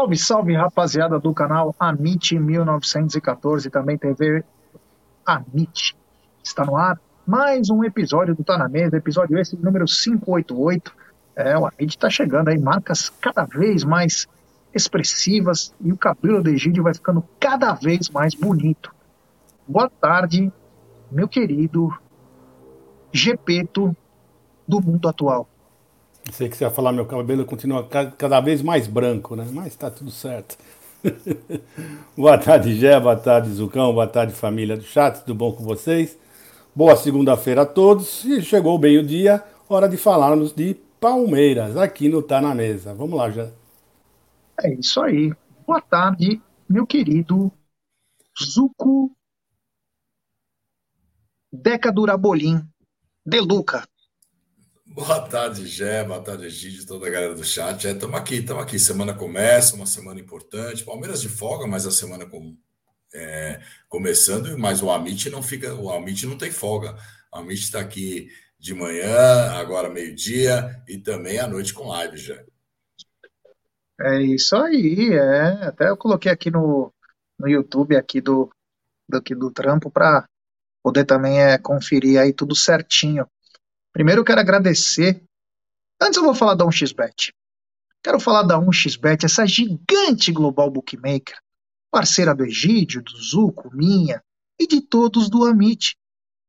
Salve, salve, rapaziada do canal Amit 1914, também TV Amit. Está no ar mais um episódio do Tá na Mesa, episódio esse número 588. É, o Amit está chegando aí, marcas cada vez mais expressivas e o cabelo do Egídio vai ficando cada vez mais bonito. Boa tarde, meu querido Gepeto do mundo atual. Sei que você ia falar, meu cabelo continua cada vez mais branco, né? Mas tá tudo certo. boa tarde, Gé, boa tarde, Zucão, boa tarde, família do chat, tudo bom com vocês? Boa segunda-feira a todos. E chegou o meio-dia, hora de falarmos de Palmeiras, aqui no Tá na Mesa. Vamos lá, Jé. É isso aí. Boa tarde, meu querido Zuco Deca Durabolim, De Luca. Boa tarde, Gé. Boa tarde, Gide, toda a galera do chat. Estamos é, aqui, estamos aqui. Semana começa, uma semana importante. Palmeiras de folga, mas a semana com, é, começando, mas o Amit não fica, o Amit não tem folga. O Amit está aqui de manhã, agora meio-dia e também à noite com live, já. É isso aí, é. Até eu coloquei aqui no, no YouTube aqui do, do, do trampo para poder também é, conferir aí tudo certinho. Primeiro eu quero agradecer. Antes eu vou falar da 1xBet. Quero falar da 1xBet, essa gigante global bookmaker, parceira do Egídio, do Zuco, minha e de todos do Amit.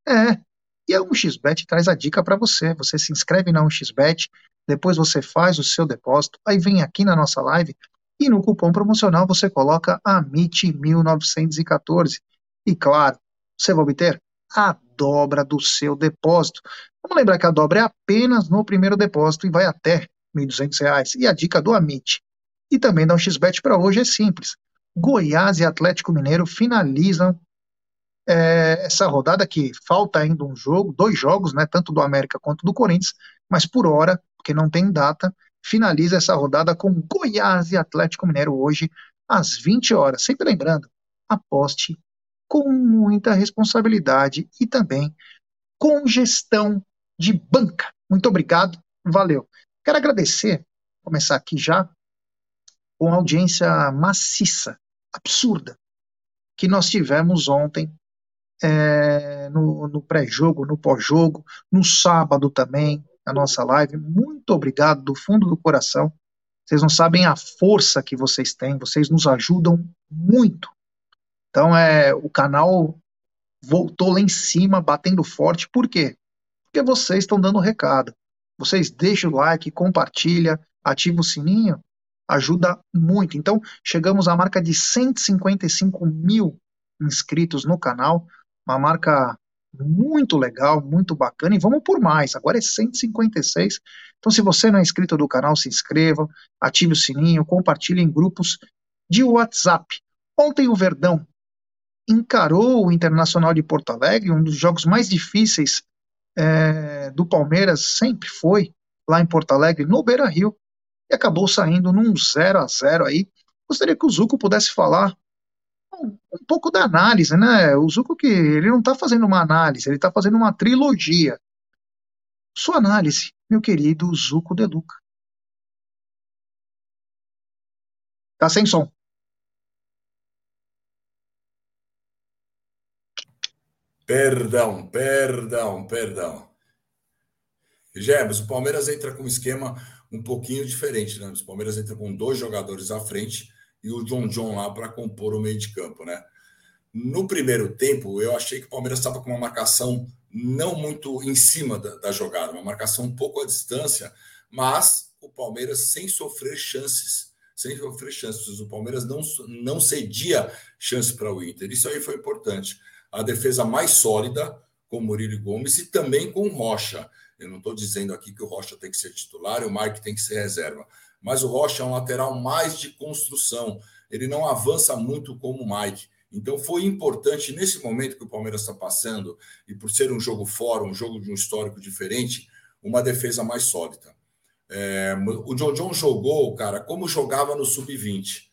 É, e a 1xBet traz a dica para você. Você se inscreve na 1xBet, depois você faz o seu depósito, aí vem aqui na nossa live e no cupom promocional você coloca AMIT1914. E claro, você vai obter a dobra do seu depósito. Vamos lembrar que a dobra é apenas no primeiro depósito e vai até R$ 1.200. E a dica do Amit e também da 1xBet para hoje é simples. Goiás e Atlético Mineiro finalizam é, essa rodada que falta ainda um jogo, dois jogos, né, tanto do América quanto do Corinthians, mas por hora, porque não tem data, finaliza essa rodada com Goiás e Atlético Mineiro hoje às 20 horas. Sempre lembrando, aposte com muita responsabilidade e também com gestão de banca. Muito obrigado, valeu. Quero agradecer, começar aqui já, com a audiência maciça, absurda, que nós tivemos ontem é, no, no pré-jogo, no pós-jogo, no sábado também, na nossa live. Muito obrigado do fundo do coração. Vocês não sabem a força que vocês têm, vocês nos ajudam muito então é o canal voltou lá em cima, batendo forte. Por quê? Porque vocês estão dando recado. Vocês deixam o like, compartilha, ativa o sininho, ajuda muito. Então chegamos à marca de 155 mil inscritos no canal, uma marca muito legal, muito bacana, e vamos por mais, agora é 156. Então, se você não é inscrito do canal, se inscreva, ative o sininho, compartilhe em grupos de WhatsApp. Ontem o Verdão encarou o Internacional de Porto Alegre, um dos jogos mais difíceis é, do Palmeiras, sempre foi lá em Porto Alegre, no Beira Rio, e acabou saindo num 0 a 0 aí. Gostaria que o Zuco pudesse falar um, um pouco da análise, né? O Zuco que ele não está fazendo uma análise, ele está fazendo uma trilogia. Sua análise, meu querido Zuco De Luca. Tá sem som. Perdão, perdão, perdão. Gebs, o Palmeiras entra com um esquema um pouquinho diferente, né? O Palmeiras entra com dois jogadores à frente e o John John lá para compor o meio de campo, né? No primeiro tempo, eu achei que o Palmeiras estava com uma marcação não muito em cima da, da, jogada, uma marcação um pouco à distância, mas o Palmeiras sem sofrer chances, sem sofrer chances. O Palmeiras não, não cedia chances para o Inter. Isso aí foi importante a defesa mais sólida com Murilo Gomes e também com Rocha. Eu não estou dizendo aqui que o Rocha tem que ser titular e o Mike tem que ser reserva, mas o Rocha é um lateral mais de construção. Ele não avança muito como o Mike. Então foi importante nesse momento que o Palmeiras está passando e por ser um jogo fora, um jogo de um histórico diferente, uma defesa mais sólida. É, o John John jogou, cara, como jogava no sub-20.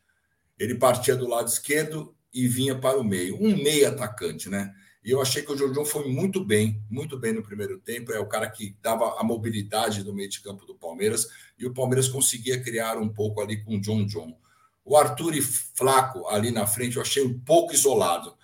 Ele partia do lado esquerdo e vinha para o meio. Um meio atacante, né? E eu achei que o Jorginho foi muito bem, muito bem no primeiro tempo. É o cara que dava a mobilidade do meio de campo do Palmeiras e o Palmeiras conseguia criar um pouco ali com o John John. O Arthur e Flaco ali na frente eu achei um pouco isolado.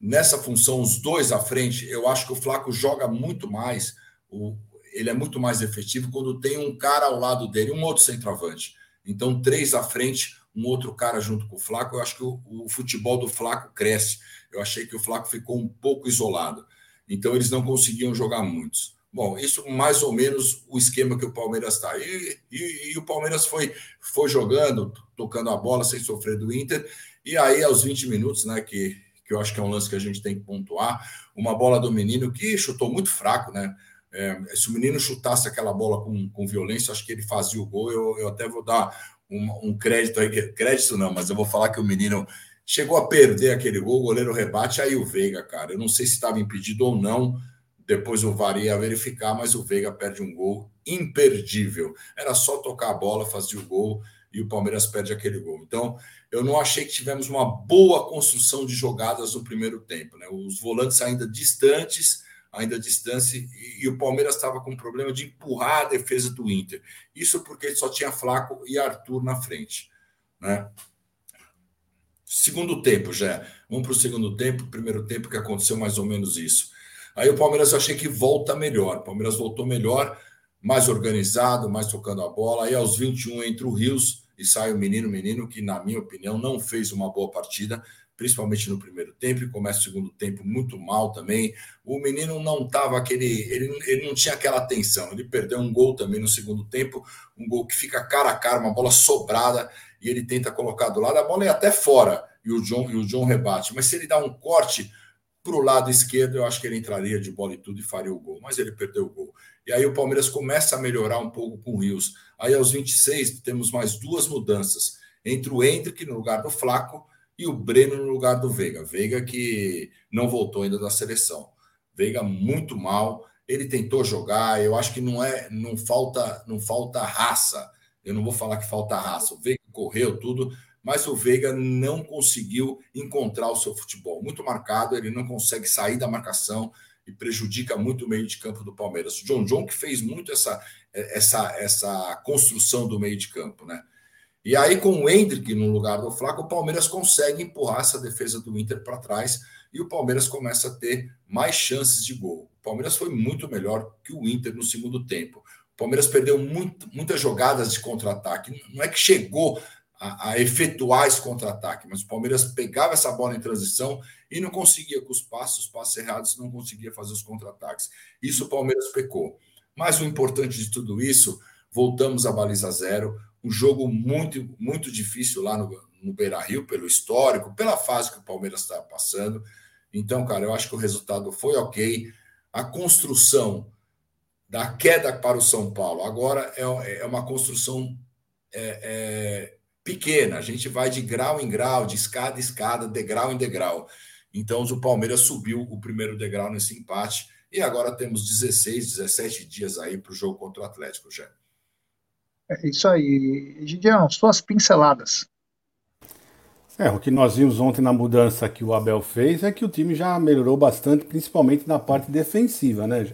Nessa função, os dois à frente, eu acho que o Flaco joga muito mais, o, ele é muito mais efetivo quando tem um cara ao lado dele, um outro centroavante. Então, três à frente, um outro cara junto com o Flaco, eu acho que o, o futebol do Flaco cresce. Eu achei que o Flaco ficou um pouco isolado. Então, eles não conseguiam jogar muitos. Bom, isso mais ou menos o esquema que o Palmeiras está. E, e, e, o Palmeiras foi, foi jogando, tocando a bola sem sofrer do Inter. E aí, aos 20 minutos, né, que, que eu acho que é um lance que a gente tem que pontuar, uma bola do menino que chutou muito fraco, né? É, se o menino chutasse aquela bola com, com violência, acho que ele fazia o gol. Eu, eu até vou dar um, um crédito aí, crédito não, mas eu vou falar que o menino chegou a perder aquele gol, o goleiro rebate, aí o Veiga, cara. Eu não sei se estava impedido ou não depois o VAR ia verificar, mas o Veiga perde um gol imperdível. Era só tocar a bola, fazer o gol e o Palmeiras perde aquele gol. Então, eu não achei que tivemos uma boa construção de jogadas no primeiro tempo. Né? Os volantes ainda distantes, ainda distância, e, e o Palmeiras estava com problema de empurrar a defesa do Inter. Isso porque só tinha Flaco e Arthur na frente. Né? Segundo tempo, já. Vamos para o segundo tempo, primeiro tempo que aconteceu mais ou menos isso. Aí o Palmeiras eu achei que volta melhor. O Palmeiras voltou melhor, mais organizado, mais tocando a bola. Aí aos 21 entra o Rios e sai o menino, menino que, na minha opinião, não fez uma boa partida, principalmente no primeiro tempo, e começa o segundo tempo muito mal também. O menino não estava aquele. Ele, ele não tinha aquela atenção. Ele perdeu um gol também no segundo tempo, um gol que fica cara a cara, uma bola sobrada, e ele tenta colocar do lado. A bola é até fora, e o John, e o John rebate. Mas se ele dá um corte para o lado esquerdo, eu acho que ele entraria de bola e tudo e faria o gol, mas ele perdeu o gol. E aí o Palmeiras começa a melhorar um pouco com o Rios. Aí aos 26 temos mais duas mudanças, entre o Hendrick no lugar do Flaco e o Breno no lugar do Veiga. Veiga que não voltou ainda da seleção. Veiga muito mal, ele tentou jogar, eu acho que não é, não falta, não falta raça. Eu não vou falar que falta raça. O Veiga correu tudo, mas o Veiga não conseguiu encontrar o seu futebol. Muito marcado, ele não consegue sair da marcação e prejudica muito o meio de campo do Palmeiras. O John John que fez muito essa, essa, essa construção do meio de campo, né? E aí, com o Hendrick no lugar do Flaco, o Palmeiras consegue empurrar essa defesa do Inter para trás e o Palmeiras começa a ter mais chances de gol. O Palmeiras foi muito melhor que o Inter no segundo tempo. O Palmeiras perdeu muito, muitas jogadas de contra-ataque. Não é que chegou a, a efetuar esse contra-ataque, mas o Palmeiras pegava essa bola em transição e não conseguia com os passos, os passos errados, não conseguia fazer os contra-ataques. Isso o Palmeiras pecou. Mas o importante de tudo isso, voltamos à baliza zero, um jogo muito, muito difícil lá no, no Beira Rio, pelo histórico, pela fase que o Palmeiras está passando. Então, cara, eu acho que o resultado foi ok. A construção da queda para o São Paulo agora é, é uma construção é, é, pequena. A gente vai de grau em grau, de escada em escada, degrau em degrau. Então, o Palmeiras subiu o primeiro degrau nesse empate e agora temos 16, 17 dias aí para o jogo contra o Atlético, já. É isso aí. Gideão, suas pinceladas. É, o que nós vimos ontem na mudança que o Abel fez é que o time já melhorou bastante, principalmente na parte defensiva, né?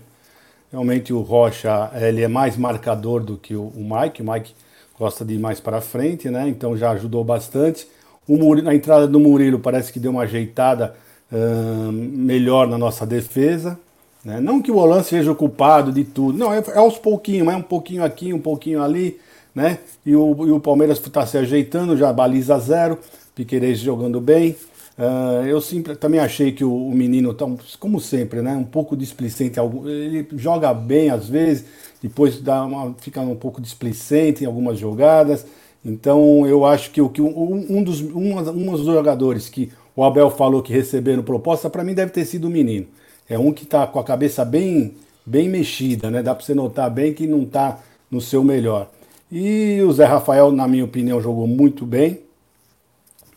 Realmente o Rocha ele é mais marcador do que o Mike. O Mike gosta de ir mais para frente, né? Então já ajudou bastante. O Murilo, a entrada do Murilo parece que deu uma ajeitada uh, melhor na nossa defesa. Né? Não que o Olan seja o culpado de tudo, não, é, é aos pouquinhos, é um pouquinho aqui, um pouquinho ali, né? E o, e o Palmeiras está se ajeitando, já baliza zero, Piqueires jogando bem. Uh, eu sempre, também achei que o, o menino, tá, como sempre, né, um pouco displicente. Ele joga bem às vezes, depois dá uma, fica um pouco displicente em algumas jogadas. Então eu acho que, o, que um, um, dos, um, um dos jogadores que o Abel falou que receberam proposta, para mim deve ter sido o menino. É um que está com a cabeça bem, bem mexida, né? Dá para você notar bem que não está no seu melhor. E o Zé Rafael, na minha opinião, jogou muito bem.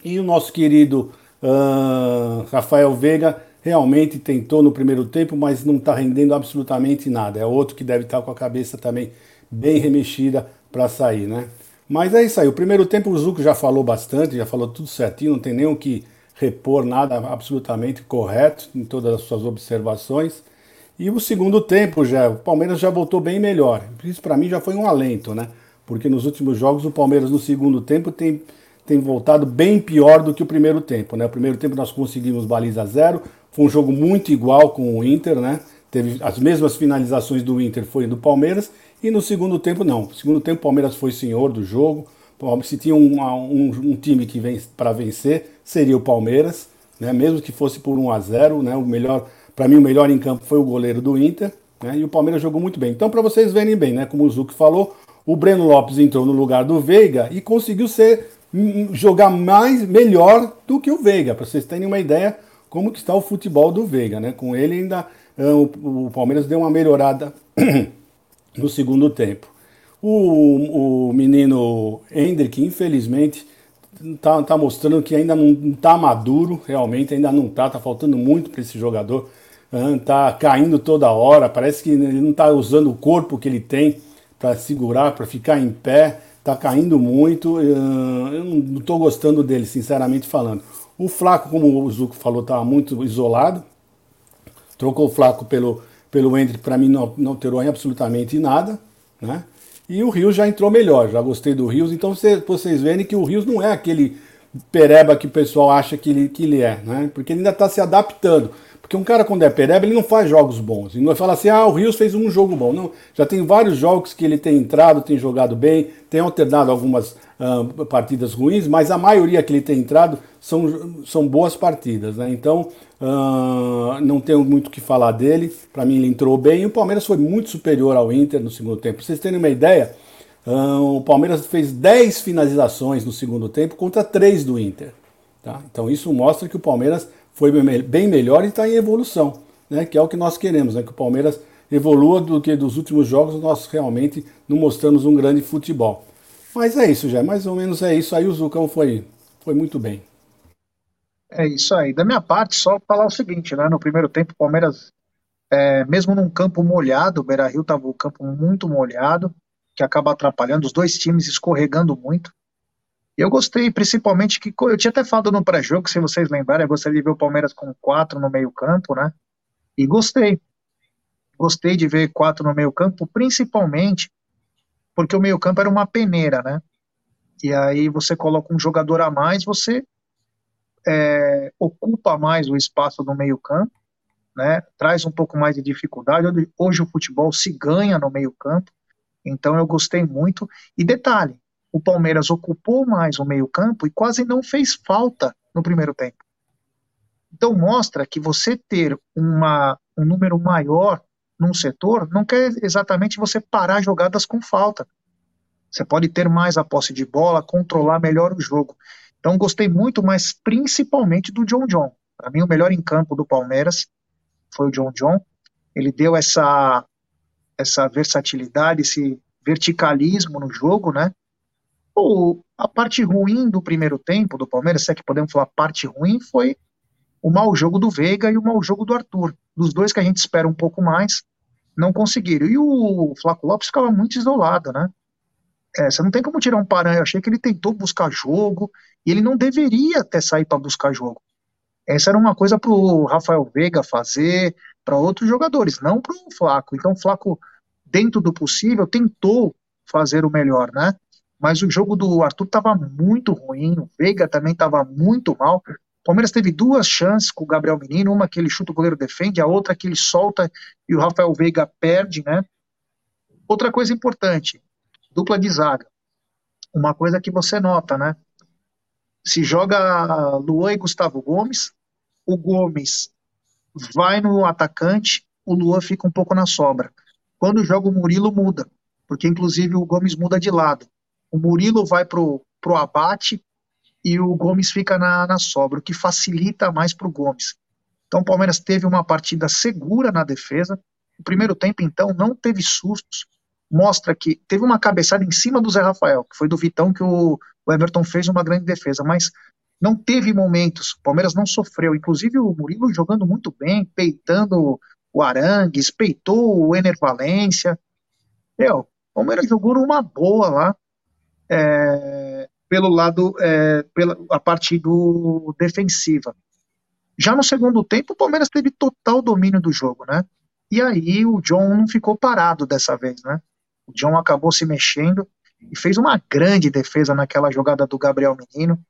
E o nosso querido Uh, Rafael Veiga realmente tentou no primeiro tempo, mas não está rendendo absolutamente nada. É outro que deve estar tá com a cabeça também bem remexida para sair, né? Mas é isso aí. O primeiro tempo o Zuco já falou bastante, já falou tudo certinho, não tem nem o que repor nada absolutamente correto em todas as suas observações. E o segundo tempo já, o Palmeiras já voltou bem melhor. Isso para mim já foi um alento, né? Porque nos últimos jogos o Palmeiras no segundo tempo tem tem voltado bem pior do que o primeiro tempo. Né? O primeiro tempo nós conseguimos baliza zero, foi um jogo muito igual com o Inter, né? Teve as mesmas finalizações do Inter, foi do Palmeiras, e no segundo tempo não. No segundo tempo o Palmeiras foi senhor do jogo. Se tinha um, um, um time que vem para vencer, seria o Palmeiras, né? mesmo que fosse por 1 a 0 né? O melhor, para mim, o melhor em campo foi o goleiro do Inter, né? E o Palmeiras jogou muito bem. Então, para vocês verem bem, né? Como o Zuc falou, o Breno Lopes entrou no lugar do Veiga e conseguiu ser hum, jogar mais melhor do que o Veiga, para vocês terem uma ideia como que está o futebol do Veiga, né? Com ele ainda ah, o, o Palmeiras deu uma melhorada no segundo tempo. O, o menino Hendrick, infelizmente, está tá mostrando que ainda não está maduro, realmente, ainda não está, está faltando muito para esse jogador. Está caindo toda hora, parece que ele não está usando o corpo que ele tem para segurar, para ficar em pé, está caindo muito. Eu não estou gostando dele, sinceramente falando. O Flaco, como o Zuco falou, estava muito isolado. Trocou o Flaco pelo, pelo Hendrick, para mim não, não alterou absolutamente nada. Né? E o Rios já entrou melhor, já gostei do Rios. Então cê, vocês verem que o Rios não é aquele pereba que o pessoal acha que ele, que ele é, né? porque ele ainda está se adaptando. Porque um cara quando é ele não faz jogos bons. Ele não fala assim, ah, o Rios fez um jogo bom. Não, já tem vários jogos que ele tem entrado, tem jogado bem, tem alternado algumas uh, partidas ruins, mas a maioria que ele tem entrado são, são boas partidas. Né? Então, uh, não tenho muito o que falar dele. Para mim, ele entrou bem. E o Palmeiras foi muito superior ao Inter no segundo tempo. Pra vocês terem uma ideia, uh, o Palmeiras fez 10 finalizações no segundo tempo contra 3 do Inter. Tá? Então, isso mostra que o Palmeiras foi bem melhor e está em evolução, né? que é o que nós queremos, né? que o Palmeiras evolua do que dos últimos jogos nós realmente não mostramos um grande futebol. Mas é isso, já mais ou menos é isso. Aí o Zucão foi, foi muito bem. É isso aí. Da minha parte, só falar o seguinte, né? No primeiro tempo, o Palmeiras, é, mesmo num campo molhado, o Beira Rio estava um campo muito molhado, que acaba atrapalhando, os dois times escorregando muito. Eu gostei, principalmente que eu tinha até falado no pré-jogo, se vocês lembrarem, eu gostaria de ver o Palmeiras com quatro no meio-campo, né? E gostei. Gostei de ver quatro no meio-campo, principalmente porque o meio-campo era uma peneira, né? E aí você coloca um jogador a mais, você é, ocupa mais o espaço do meio-campo, né? Traz um pouco mais de dificuldade. Hoje o futebol se ganha no meio-campo, então eu gostei muito. E detalhe, o Palmeiras ocupou mais o meio-campo e quase não fez falta no primeiro tempo. Então mostra que você ter uma, um número maior num setor não quer exatamente você parar jogadas com falta. Você pode ter mais a posse de bola, controlar melhor o jogo. Então gostei muito, mas principalmente do John John. Para mim o melhor em campo do Palmeiras foi o John John. Ele deu essa essa versatilidade, esse verticalismo no jogo, né? O, a parte ruim do primeiro tempo do Palmeiras, se é que podemos falar parte ruim, foi o mau jogo do Veiga e o mau jogo do Arthur. Dos dois que a gente espera um pouco mais, não conseguiram. E o Flaco Lopes ficava muito isolado, né? É, você não tem como tirar um Paran. Eu achei que ele tentou buscar jogo e ele não deveria até sair para buscar jogo. Essa era uma coisa para o Rafael Veiga fazer, para outros jogadores, não para o Flaco. Então, o Flaco, dentro do possível, tentou fazer o melhor, né? Mas o jogo do Arthur estava muito ruim, o Veiga também estava muito mal. O Palmeiras teve duas chances com o Gabriel Menino, uma que ele chuta o goleiro defende, a outra que ele solta e o Rafael Veiga perde, né? Outra coisa importante, dupla de zaga. Uma coisa que você nota, né? Se joga Luan e Gustavo Gomes, o Gomes vai no atacante, o Luan fica um pouco na sobra. Quando joga o Murilo, muda, porque inclusive o Gomes muda de lado o Murilo vai pro, pro abate e o Gomes fica na, na sobra, o que facilita mais para o Gomes. Então o Palmeiras teve uma partida segura na defesa. O primeiro tempo, então, não teve sustos. Mostra que teve uma cabeçada em cima do Zé Rafael, que foi do Vitão que o, o Everton fez uma grande defesa, mas não teve momentos. O Palmeiras não sofreu. Inclusive o Murilo jogando muito bem, peitando o Arangues, peitou o Ener Valência. Meu, o Palmeiras jogou numa boa lá é, pelo lado, é, pela a parte do defensiva. Já no segundo tempo, o Palmeiras teve total domínio do jogo, né? E aí o John não ficou parado dessa vez, né? O John acabou se mexendo. e fez uma grande defesa naquela jogada do Gabriel Menino.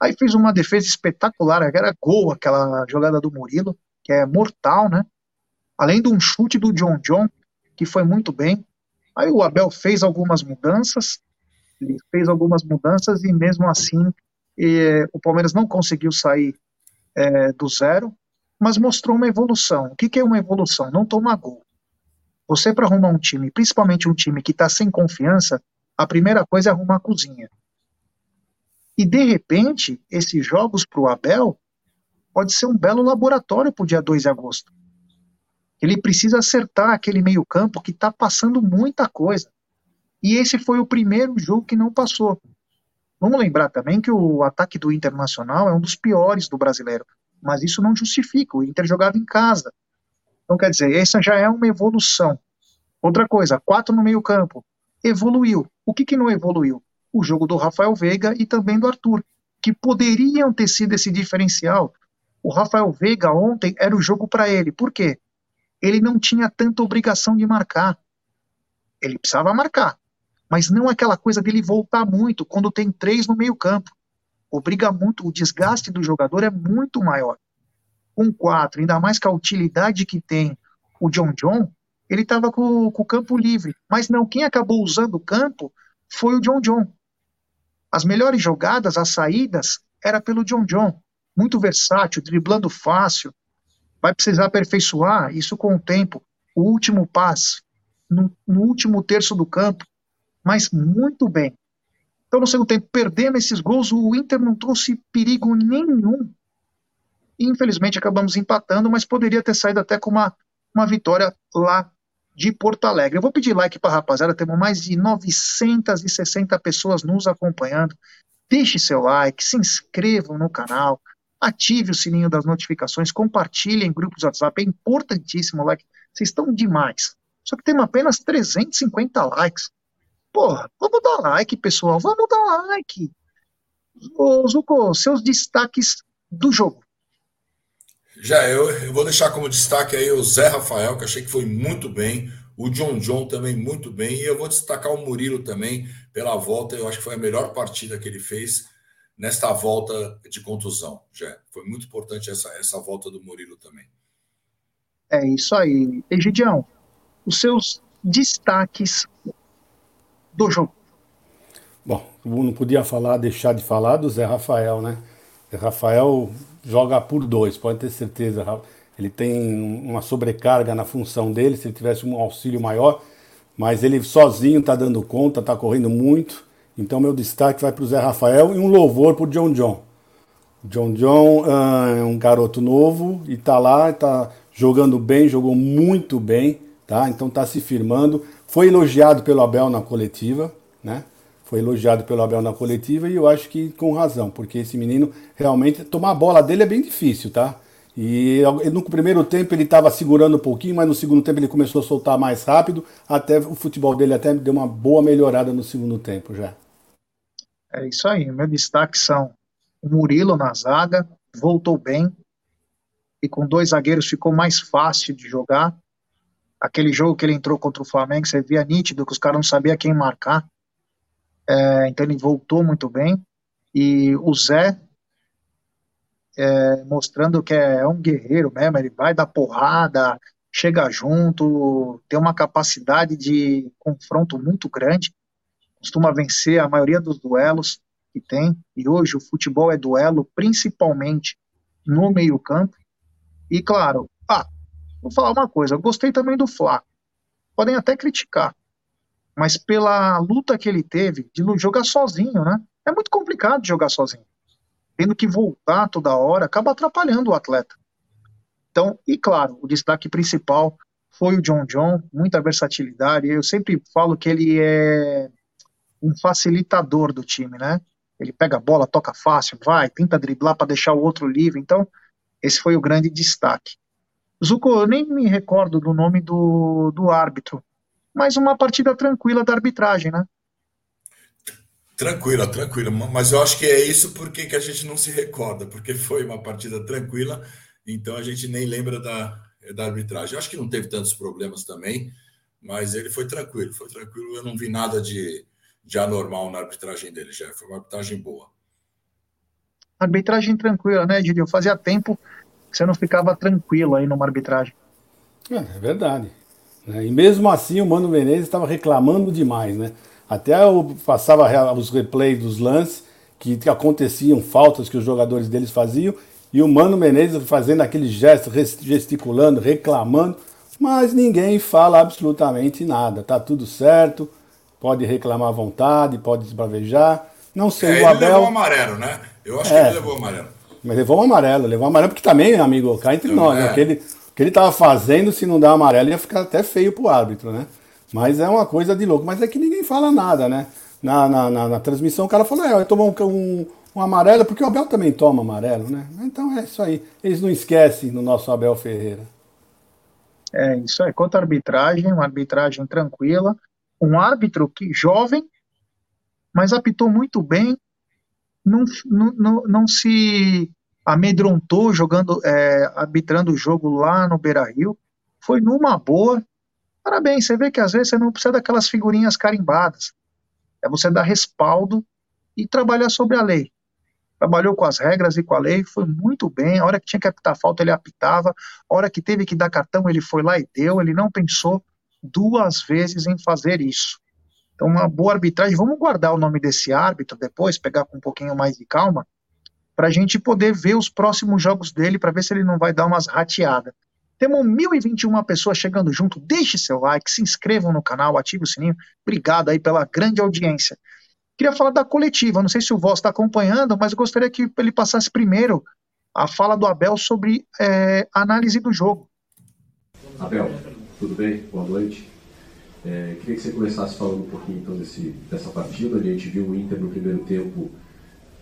Aí fez uma defesa espetacular, era gol aquela jogada do Murilo, que é mortal, né? Além de um chute do John John, que foi muito bem. Aí o Abel fez algumas mudanças, ele fez algumas mudanças e mesmo assim e, o Palmeiras não conseguiu sair é, do zero, mas mostrou uma evolução. O que, que é uma evolução? Não tomar gol. Você, para arrumar um time, principalmente um time que está sem confiança, a primeira coisa é arrumar a cozinha. E, de repente, esses jogos para o Abel pode ser um belo laboratório para o dia 2 de agosto. Ele precisa acertar aquele meio-campo que está passando muita coisa. E esse foi o primeiro jogo que não passou. Vamos lembrar também que o ataque do Internacional é um dos piores do brasileiro, mas isso não justifica. O Inter jogava em casa. Então, quer dizer, essa já é uma evolução. Outra coisa, quatro no meio-campo. Evoluiu. O que, que não evoluiu? O jogo do Rafael Veiga e também do Arthur, que poderiam ter sido esse diferencial. O Rafael Veiga ontem era o jogo para ele. Por quê? Ele não tinha tanta obrigação de marcar. Ele precisava marcar, mas não aquela coisa dele voltar muito quando tem três no meio-campo. Obriga muito, o desgaste do jogador é muito maior. Com quatro, ainda mais com a utilidade que tem o John John, ele estava com, com, o campo livre. Mas não, quem acabou usando o campo foi o John John. As melhores jogadas, as saídas, era pelo John John. Muito versátil, driblando fácil. Vai precisar aperfeiçoar isso com o tempo. O último passe, no, no último terço do campo, mas muito bem. Então, no segundo tempo, perdendo esses gols, o Inter não trouxe perigo nenhum. Infelizmente, acabamos empatando, mas poderia ter saído até com uma, uma vitória lá de Porto Alegre. Eu vou pedir like para a rapaziada, temos mais de 960 pessoas nos acompanhando. Deixe seu like, se inscrevam no canal, ative o sininho das notificações, compartilhem em grupos de WhatsApp, é importantíssimo o like. Vocês estão demais. Só que temos apenas 350 likes. Porra, vamos dar like, pessoal. Vamos dar like. Ô, Zuko, seus destaques do jogo. Já, eu, eu vou deixar como destaque aí o Zé Rafael, que achei que foi muito bem. O John John também muito bem. E eu vou destacar o Murilo também pela volta. Eu acho que foi a melhor partida que ele fez nesta volta de contusão. Já foi muito importante essa, essa volta do Murilo também. É isso aí. Egidião, os seus destaques do jogo. Bom, não podia falar, deixar de falar do Zé Rafael, né? Zé Rafael joga por dois, pode ter certeza. Ele tem uma sobrecarga na função dele, se ele tivesse um auxílio maior, mas ele sozinho está dando conta, está correndo muito. Então, meu destaque vai para o Zé Rafael e um louvor para o John John. John John uh, é um garoto novo e está lá, está jogando bem, jogou muito bem, tá? Então está se firmando. Foi elogiado pelo Abel na coletiva, né? Foi elogiado pelo Abel na coletiva e eu acho que com razão, porque esse menino realmente tomar a bola dele é bem difícil, tá? E no primeiro tempo ele estava segurando um pouquinho, mas no segundo tempo ele começou a soltar mais rápido, até o futebol dele até deu uma boa melhorada no segundo tempo já. É isso aí, meu destaque são o Murilo na zaga, voltou bem, e com dois zagueiros ficou mais fácil de jogar. Aquele jogo que ele entrou contra o Flamengo, você via nítido que os caras não sabiam quem marcar. É, então ele voltou muito bem. E o Zé, é, mostrando que é um guerreiro mesmo, ele vai dar porrada, chega junto, tem uma capacidade de confronto muito grande, costuma vencer a maioria dos duelos que tem, e hoje o futebol é duelo principalmente no meio-campo. E claro, ah, Vou falar uma coisa, gostei também do Flaco. Podem até criticar, mas pela luta que ele teve de jogar sozinho, né? É muito complicado jogar sozinho. Tendo que voltar toda hora, acaba atrapalhando o atleta. Então, e claro, o destaque principal foi o John John, muita versatilidade. Eu sempre falo que ele é um facilitador do time, né? Ele pega a bola, toca fácil, vai, tenta driblar para deixar o outro livre. Então, esse foi o grande destaque. Zuko, eu nem me recordo do nome do, do árbitro, mas uma partida tranquila da arbitragem, né? Tranquila, tranquila. Mas eu acho que é isso porque que a gente não se recorda, porque foi uma partida tranquila, então a gente nem lembra da, da arbitragem. Eu acho que não teve tantos problemas também, mas ele foi tranquilo, foi tranquilo. Eu não vi nada de, de anormal na arbitragem dele, já foi uma arbitragem boa. Arbitragem tranquila, né, Gideon? Fazia tempo você não ficava tranquilo aí numa arbitragem. É, é verdade. Né? E mesmo assim o Mano Menezes estava reclamando demais, né? Até eu passava os replays dos lances que, que aconteciam, faltas que os jogadores deles faziam, e o Mano Menezes fazendo aquele gesto, gesticulando, reclamando, mas ninguém fala absolutamente nada. Tá tudo certo, pode reclamar à vontade, pode desbravejar. Não sei, é, o Abel. Ele levou amarelo, né? Eu acho é, que ele levou amarelo. Mas levou um amarelo, levou um amarelo, porque também, amigo, cá entre nós, é. né? aquele, que ele estava fazendo, se não dar amarelo, ia ficar até feio pro árbitro, né? Mas é uma coisa de louco. Mas é que ninguém fala nada, né? Na, na, na, na transmissão o cara falou, é, eu tomou um, um, um, amarelo, porque o Abel também toma amarelo, né? Então é isso aí. Eles não esquecem no nosso Abel Ferreira. É, isso aí. Quanto à arbitragem, uma arbitragem tranquila. Um árbitro que jovem, mas apitou muito bem, não, não, não, não se amedrontou jogando, é, arbitrando o jogo lá no Beira Rio, foi numa boa. Parabéns, você vê que às vezes você não precisa daquelas figurinhas carimbadas. É você dar respaldo e trabalhar sobre a lei. Trabalhou com as regras e com a lei, foi muito bem. A hora que tinha que apitar falta, ele apitava. A hora que teve que dar cartão, ele foi lá e deu. Ele não pensou duas vezes em fazer isso. Então, uma boa arbitragem. Vamos guardar o nome desse árbitro depois, pegar com um pouquinho mais de calma, para a gente poder ver os próximos jogos dele, para ver se ele não vai dar umas rateadas. Temos 1.021 pessoas chegando junto. Deixe seu like, se inscrevam no canal, ative o sininho. Obrigado aí pela grande audiência. Queria falar da coletiva. Não sei se o Voz está acompanhando, mas gostaria que ele passasse primeiro a fala do Abel sobre é, análise do jogo. Abel, tudo bem? Boa noite. É, queria que você começasse falando um pouquinho então desse, dessa partida. A gente viu o Inter no primeiro tempo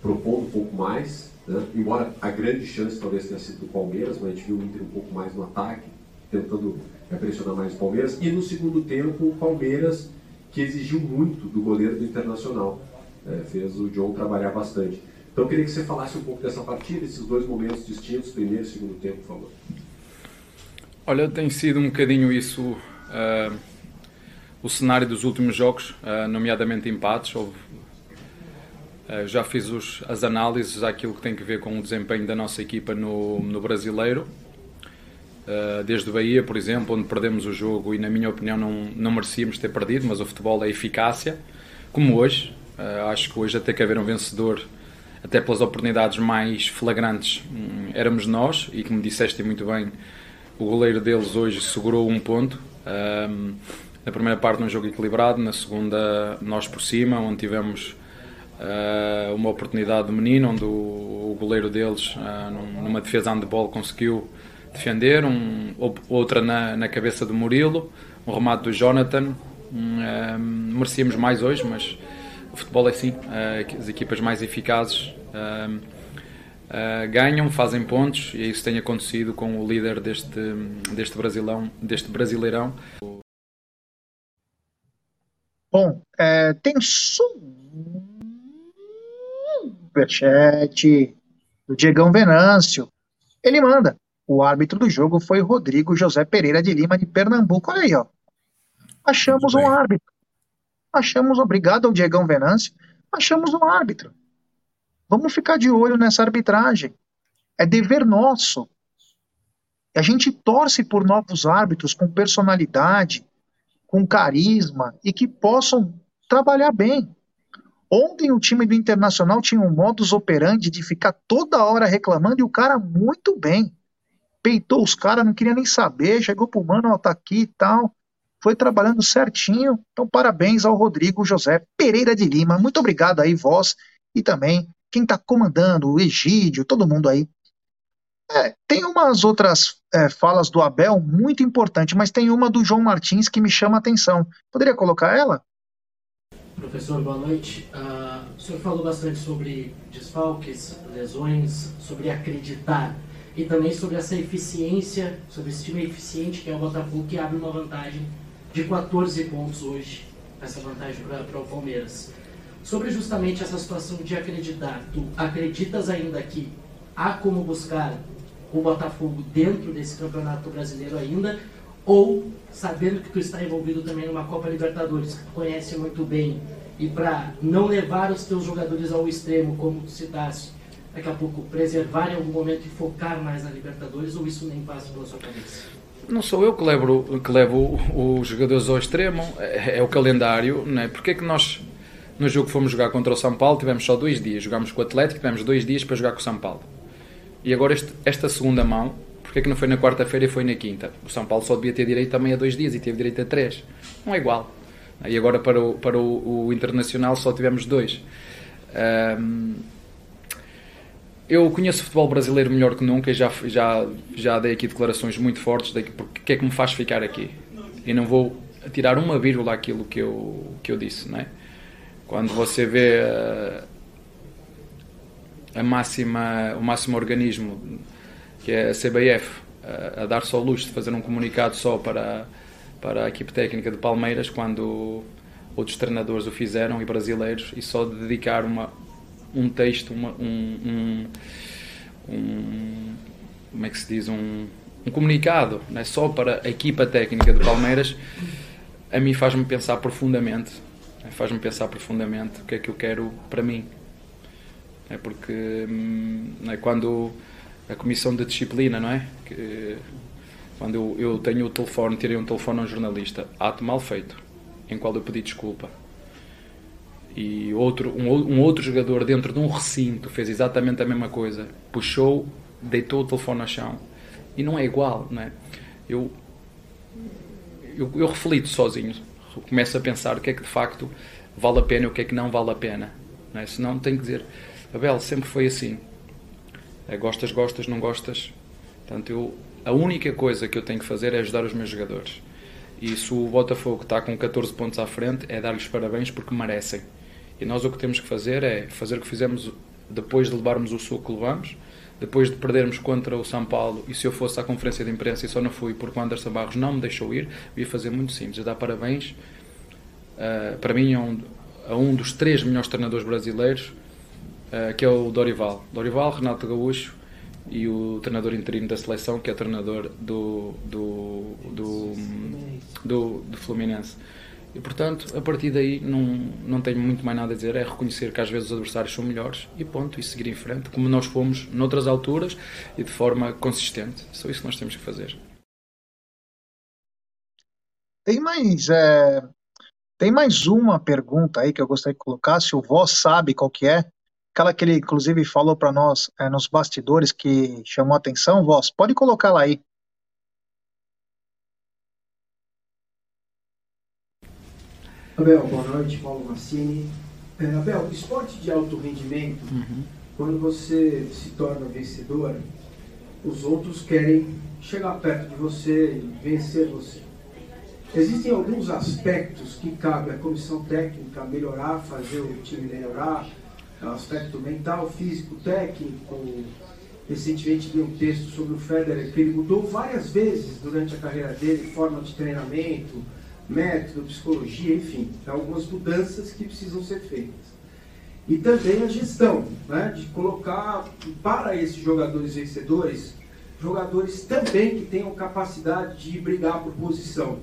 propondo um pouco mais, né? embora a grande chance talvez tenha sido do Palmeiras, mas a gente viu o Inter um pouco mais no ataque, tentando pressionar mais o Palmeiras. E no segundo tempo, o Palmeiras, que exigiu muito do goleiro do Internacional, é, fez o John trabalhar bastante. Então eu queria que você falasse um pouco dessa partida, esses dois momentos distintos, primeiro e segundo tempo, por favor. Olha, tem sido um bocadinho isso uh, o cenário dos últimos jogos, uh, nomeadamente empates. Houve já fiz os, as análises àquilo que tem que ver com o desempenho da nossa equipa no, no brasileiro. Uh, desde Bahia, por exemplo, onde perdemos o jogo e, na minha opinião, não, não merecíamos ter perdido, mas o futebol é eficácia, como hoje. Uh, acho que hoje, até que haver um vencedor, até pelas oportunidades mais flagrantes, um, éramos nós, e como disseste muito bem, o goleiro deles hoje segurou um ponto. na primeira parte, num jogo equilibrado, na segunda, nós por cima, onde tivemos Uh, uma oportunidade do menino, onde o, o goleiro deles, uh, numa defesa handball, conseguiu defender, um, outra na, na cabeça do Murilo, um remate do Jonathan. Um, uh, merecíamos mais hoje, mas o futebol é assim, as equipas mais eficazes ganham, fazem pontos e isso tem acontecido com o líder deste, deste, Brasilão, deste Brasileirão. Bom, é, tem superchat do Diegão Venâncio. Ele manda. O árbitro do jogo foi Rodrigo José Pereira de Lima, de Pernambuco. Olha aí, ó. Achamos um árbitro. Achamos, obrigado ao Diegão Venâncio, achamos um árbitro. Vamos ficar de olho nessa arbitragem. É dever nosso. A gente torce por novos árbitros com personalidade, com carisma e que possam trabalhar bem. Ontem o time do Internacional tinha um modus operandi de ficar toda hora reclamando e o cara muito bem. Peitou os caras, não queria nem saber, chegou pro mano, ó, tá aqui e tal. Foi trabalhando certinho. Então, parabéns ao Rodrigo José Pereira de Lima. Muito obrigado aí, vós, e também quem tá comandando, o Egídio, todo mundo aí. É, tem umas outras é, falas do Abel muito importantes, mas tem uma do João Martins que me chama a atenção. Poderia colocar ela? Professor, boa noite. Uh, o senhor falou bastante sobre desfalques, lesões, sobre acreditar e também sobre essa eficiência, sobre esse time eficiente que é o Botafogo, que abre uma vantagem de 14 pontos hoje, essa vantagem para o Palmeiras. Sobre justamente essa situação de acreditar, tu acreditas ainda que há como buscar o Botafogo dentro desse campeonato brasileiro ainda, ou sabendo que tu está envolvido também numa Copa Libertadores, que tu conhece muito bem, e para não levar os teus jogadores ao extremo, como tu citaste, daqui a pouco preservar em algum momento e focar mais na Libertadores, ou isso nem passa pela sua cabeça? Não sou eu que levo, que levo os jogadores ao extremo, é, é o calendário, não é? Porque é que nós, no jogo que fomos jogar contra o São Paulo, tivemos só dois dias, jogámos com o Atlético, tivemos dois dias para jogar com o São Paulo. E agora este, esta segunda mão, porque é que não foi na quarta-feira e foi na quinta? O São Paulo só devia ter direito também a dois dias e teve direito a três. Não é igual. E agora para o, para o, o Internacional só tivemos dois. Um, eu conheço o futebol brasileiro melhor que nunca e já, já, já dei aqui declarações muito fortes de porque é que me faz ficar aqui. E não vou tirar uma vírgula aquilo que eu, que eu disse. Não é? Quando você vê a, a máxima, o máximo organismo, que é a CBF, a, a dar só o luxo de fazer um comunicado só para para a equipe técnica de Palmeiras quando outros treinadores o fizeram e brasileiros e só de dedicar uma, um texto, uma, um, um, um, como é que se diz, um, um comunicado, é só para a equipa técnica de Palmeiras, a mim faz-me pensar profundamente, é? faz-me pensar profundamente o que é que eu quero para mim. É porque é quando a comissão de disciplina, não é? Que, quando eu, eu tenho o telefone, tirei um telefone a um jornalista, ato mal feito, em qual eu pedi desculpa. E outro, um, um outro jogador dentro de um recinto fez exatamente a mesma coisa. Puxou, deitou o telefone no chão. E não é igual, não é? Eu, eu, eu reflito sozinho. Começo a pensar o que é que de facto vale a pena e o que é que não vale a pena. Não é? Senão tenho que dizer, Abel, sempre foi assim. É, gostas, gostas, não gostas. Portanto, eu a única coisa que eu tenho que fazer é ajudar os meus jogadores. E se o Botafogo está com 14 pontos à frente, é dar-lhes parabéns porque merecem. E nós o que temos que fazer é fazer o que fizemos depois de levarmos o suco que levamos, depois de perdermos contra o São Paulo. E se eu fosse à conferência de imprensa e só não fui porque o Anderson Barros não me deixou ir, eu ia fazer muito simples: dar parabéns uh, para mim a um, a um, dos três melhores treinadores brasileiros, que é o Dorival. Dorival, Renato Gaúcho e o treinador interino da seleção, que é o treinador do, do, do, do, do Fluminense. E portanto, a partir daí não, não tenho muito mais nada a dizer, é reconhecer que às vezes os adversários são melhores e ponto, e seguir em frente, como nós fomos noutras alturas e de forma consistente. Só isso que nós temos que fazer. Tem mais, é, tem mais uma pergunta aí que eu gostaria de colocar, se o Vó sabe qual que é, aquela que ele inclusive falou para nós é, nos bastidores que chamou a atenção, Voz, pode colocar lá aí. Abel, boa noite, Paulo Massini. É, Abel, esporte de alto rendimento, uhum. quando você se torna vencedor, os outros querem chegar perto de você e vencer você. Existem alguns aspectos que cabe à comissão técnica melhorar, fazer o time melhorar, aspecto mental, físico, técnico. Recentemente li um texto sobre o Federer, que ele mudou várias vezes durante a carreira dele, forma de treinamento, método, psicologia, enfim, algumas mudanças que precisam ser feitas. E também a gestão, né, de colocar para esses jogadores vencedores, jogadores também que tenham capacidade de brigar por posição.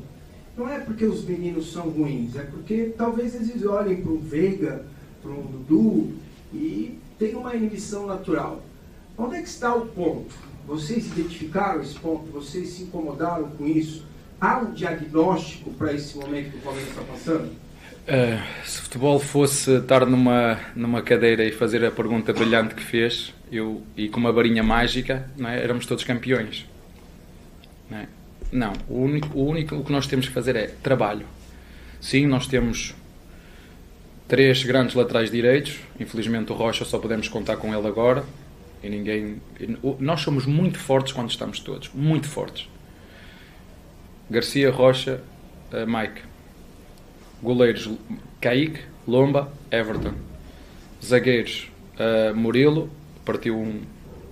Não é porque os meninos são ruins, é porque talvez eles olhem para o Veiga, para um Dudu e tem uma inibição natural. Onde é que está o ponto? Vocês identificaram esse ponto? Vocês se incomodaram com isso? Há um diagnóstico para esse momento que o Palmeiras está passando? Uh, se futebol fosse estar numa, numa cadeira e fazer a pergunta brilhante que fez, eu, e com uma varinha mágica, não é? éramos todos campeões. Não, é? não o, único, o único o que nós temos que fazer é trabalho. Sim, nós temos Três grandes laterais direitos. Infelizmente o Rocha só podemos contar com ele agora. E ninguém. Nós somos muito fortes quando estamos todos. Muito fortes. Garcia, Rocha, uh, Mike. Goleiros Kaique, Lomba, Everton. Zagueiros uh, Murilo, partiu um,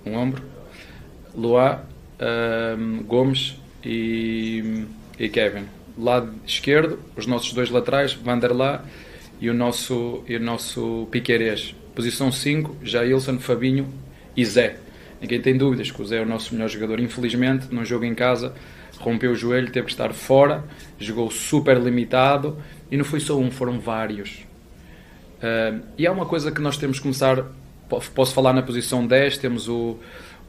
um ombro. Luá, uh, Gomes e, e Kevin. Lado esquerdo, os nossos dois laterais, Vanderlá e o nosso, e o nosso Piqueires. Posição 5, Jailson, Fabinho e Zé. Ninguém tem dúvidas que o Zé é o nosso melhor jogador. Infelizmente, num jogo em casa, rompeu o joelho, teve que estar fora, jogou super limitado e não foi só um, foram vários. Uh, e há uma coisa que nós temos que começar. Posso falar na posição 10, temos o,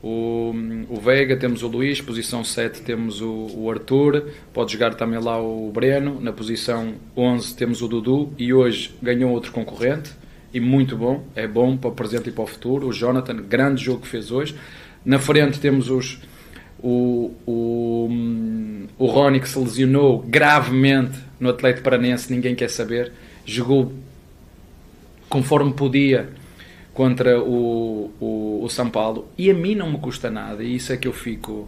o, o Veiga, temos o Luís, posição 7 temos o, o, Arthur, pode jogar também lá o Breno, na posição 11 temos o Dudu e hoje ganhou outro concorrente e muito bom, é bom para o presente e para o futuro. O Jonathan, grande jogo que fez hoje. Na frente temos os, o, o, o Rony que se lesionou gravemente no Atlético Paranense, ninguém quer saber, jogou conforme podia contra o, o, o, São Paulo. E a mim não me custa nada e isso é que eu fico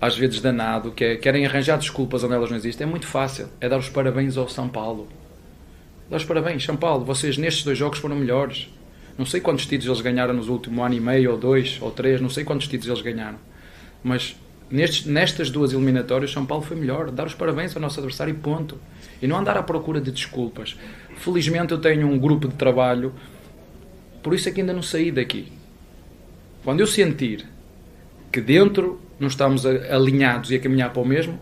às vezes danado que é, querem arranjar desculpas onde elas não existem. É muito fácil, é dar os parabéns ao São Paulo. Dar os parabéns, São Paulo. Vocês nestes dois jogos foram melhores. Não sei quantos títulos eles ganharam nos últimos ano e meio ou dois ou três, não sei quantos títulos eles ganharam. Mas nestes, nestas duas eliminatórias São Paulo foi melhor, dar os parabéns ao nosso adversário e ponto. E não andar à procura de desculpas. Felizmente eu tenho um grupo de trabalho, por isso é que ainda não saí daqui. Quando eu sentir que dentro não estamos alinhados e a caminhar para o mesmo,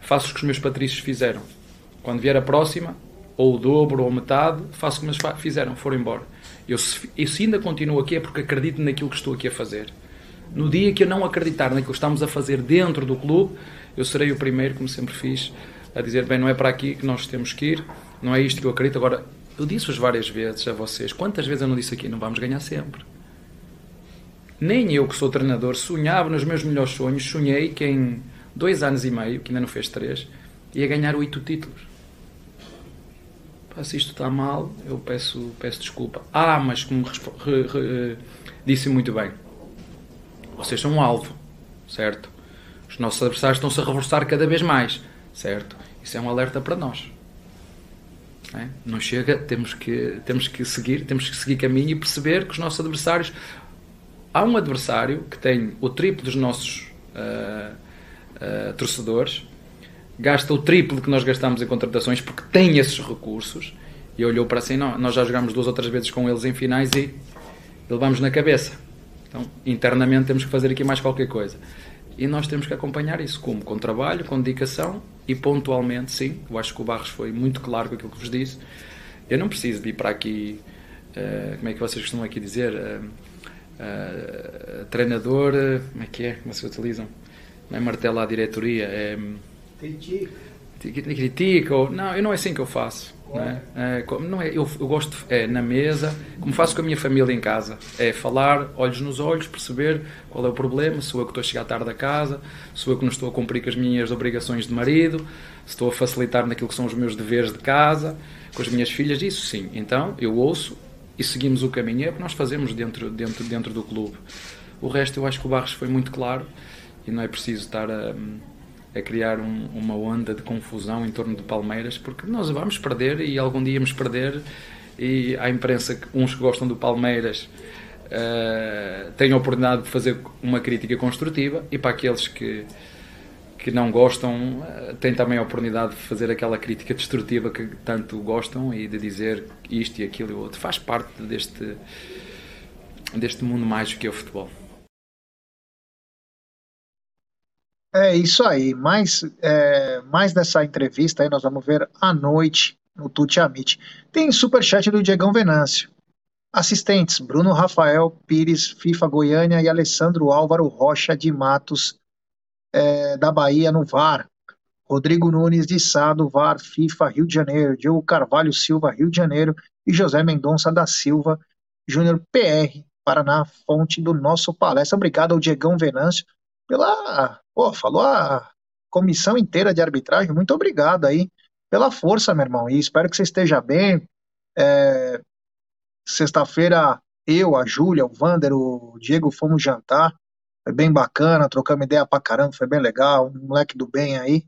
faço o que os meus patrícios fizeram. Quando vier a próxima, ou o dobro ou metade, faço como eles fizeram, foram embora. Eu se, eu se ainda continuo aqui é porque acredito naquilo que estou aqui a fazer. No dia que eu não acreditar naquilo que estamos a fazer dentro do clube, eu serei o primeiro, como sempre fiz, a dizer: bem, não é para aqui que nós temos que ir, não é isto que eu acredito. Agora, eu disse-vos várias vezes a vocês: quantas vezes eu não disse aqui, não vamos ganhar sempre? Nem eu, que sou treinador, sonhava nos meus melhores sonhos, sonhei que em dois anos e meio, que ainda não fez três, ia ganhar oito títulos. se isto está mal, eu peço, peço desculpa. Ah, mas como re, re, disse muito bem, vocês são um alvo, certo? Os nossos adversários estão-se a reforçar cada vez mais, certo? Isso é um alerta para nós. Não, é? não chega, temos que, temos que seguir, temos que seguir caminho e perceber que os nossos adversários. Há um adversário que tem o triplo dos nossos uh, uh, torcedores, gasta o triplo que nós gastamos em contratações porque tem esses recursos e olhou para assim, não, nós já jogámos duas ou três vezes com eles em finais e levamos na cabeça. Então, internamente temos que fazer aqui mais qualquer coisa. E nós temos que acompanhar isso como? Com trabalho, com dedicação e pontualmente, sim. Eu acho que o Barros foi muito claro com aquilo que vos disse. Eu não preciso de ir para aqui, uh, como é que vocês costumam aqui dizer, uh, uh, treinador, como é que é? Como se utilizam? Não é martelo à diretoria, é. Critica. Critica, ou. Não, eu não é assim que eu faço. Não é? é? não é, eu, eu gosto é, na mesa, como faço com a minha família em casa, é falar olhos nos olhos, perceber qual é o problema, sou eu que estou a chegar tarde a casa, sou eu que não estou a cumprir com as minhas obrigações de marido, se estou a facilitar naquilo que são os meus deveres de casa, com as minhas filhas, isso sim. Então eu ouço e seguimos o caminho, é o que nós fazemos dentro, dentro, dentro do clube. O resto eu acho que o Barros foi muito claro e não é preciso estar a a criar um, uma onda de confusão em torno de Palmeiras, porque nós vamos perder e algum dia íamos perder. E a imprensa, uns que gostam do Palmeiras, uh, têm a oportunidade de fazer uma crítica construtiva, e para aqueles que, que não gostam, uh, têm também a oportunidade de fazer aquela crítica destrutiva que tanto gostam e de dizer isto e aquilo e outro. Faz parte deste, deste mundo mágico que é o futebol. É isso aí. Mais, é, mais dessa entrevista aí nós vamos ver à noite no Tuti Amit. Tem superchat do Diegão Venâncio. Assistentes: Bruno Rafael Pires, FIFA Goiânia e Alessandro Álvaro Rocha de Matos, é, da Bahia, no VAR. Rodrigo Nunes de Sá, do VAR, FIFA Rio de Janeiro. Diogo Carvalho Silva, Rio de Janeiro. E José Mendonça da Silva, Júnior PR, Paraná, fonte do nosso palestra. Obrigado ao Diegão Venâncio pela. Pô, falou a comissão inteira de arbitragem. Muito obrigado aí pela força, meu irmão. E espero que você esteja bem. É, Sexta-feira, eu, a Júlia, o Vander, o Diego fomos jantar. Foi bem bacana, trocamos ideia pra caramba, foi bem legal. Um moleque do bem aí.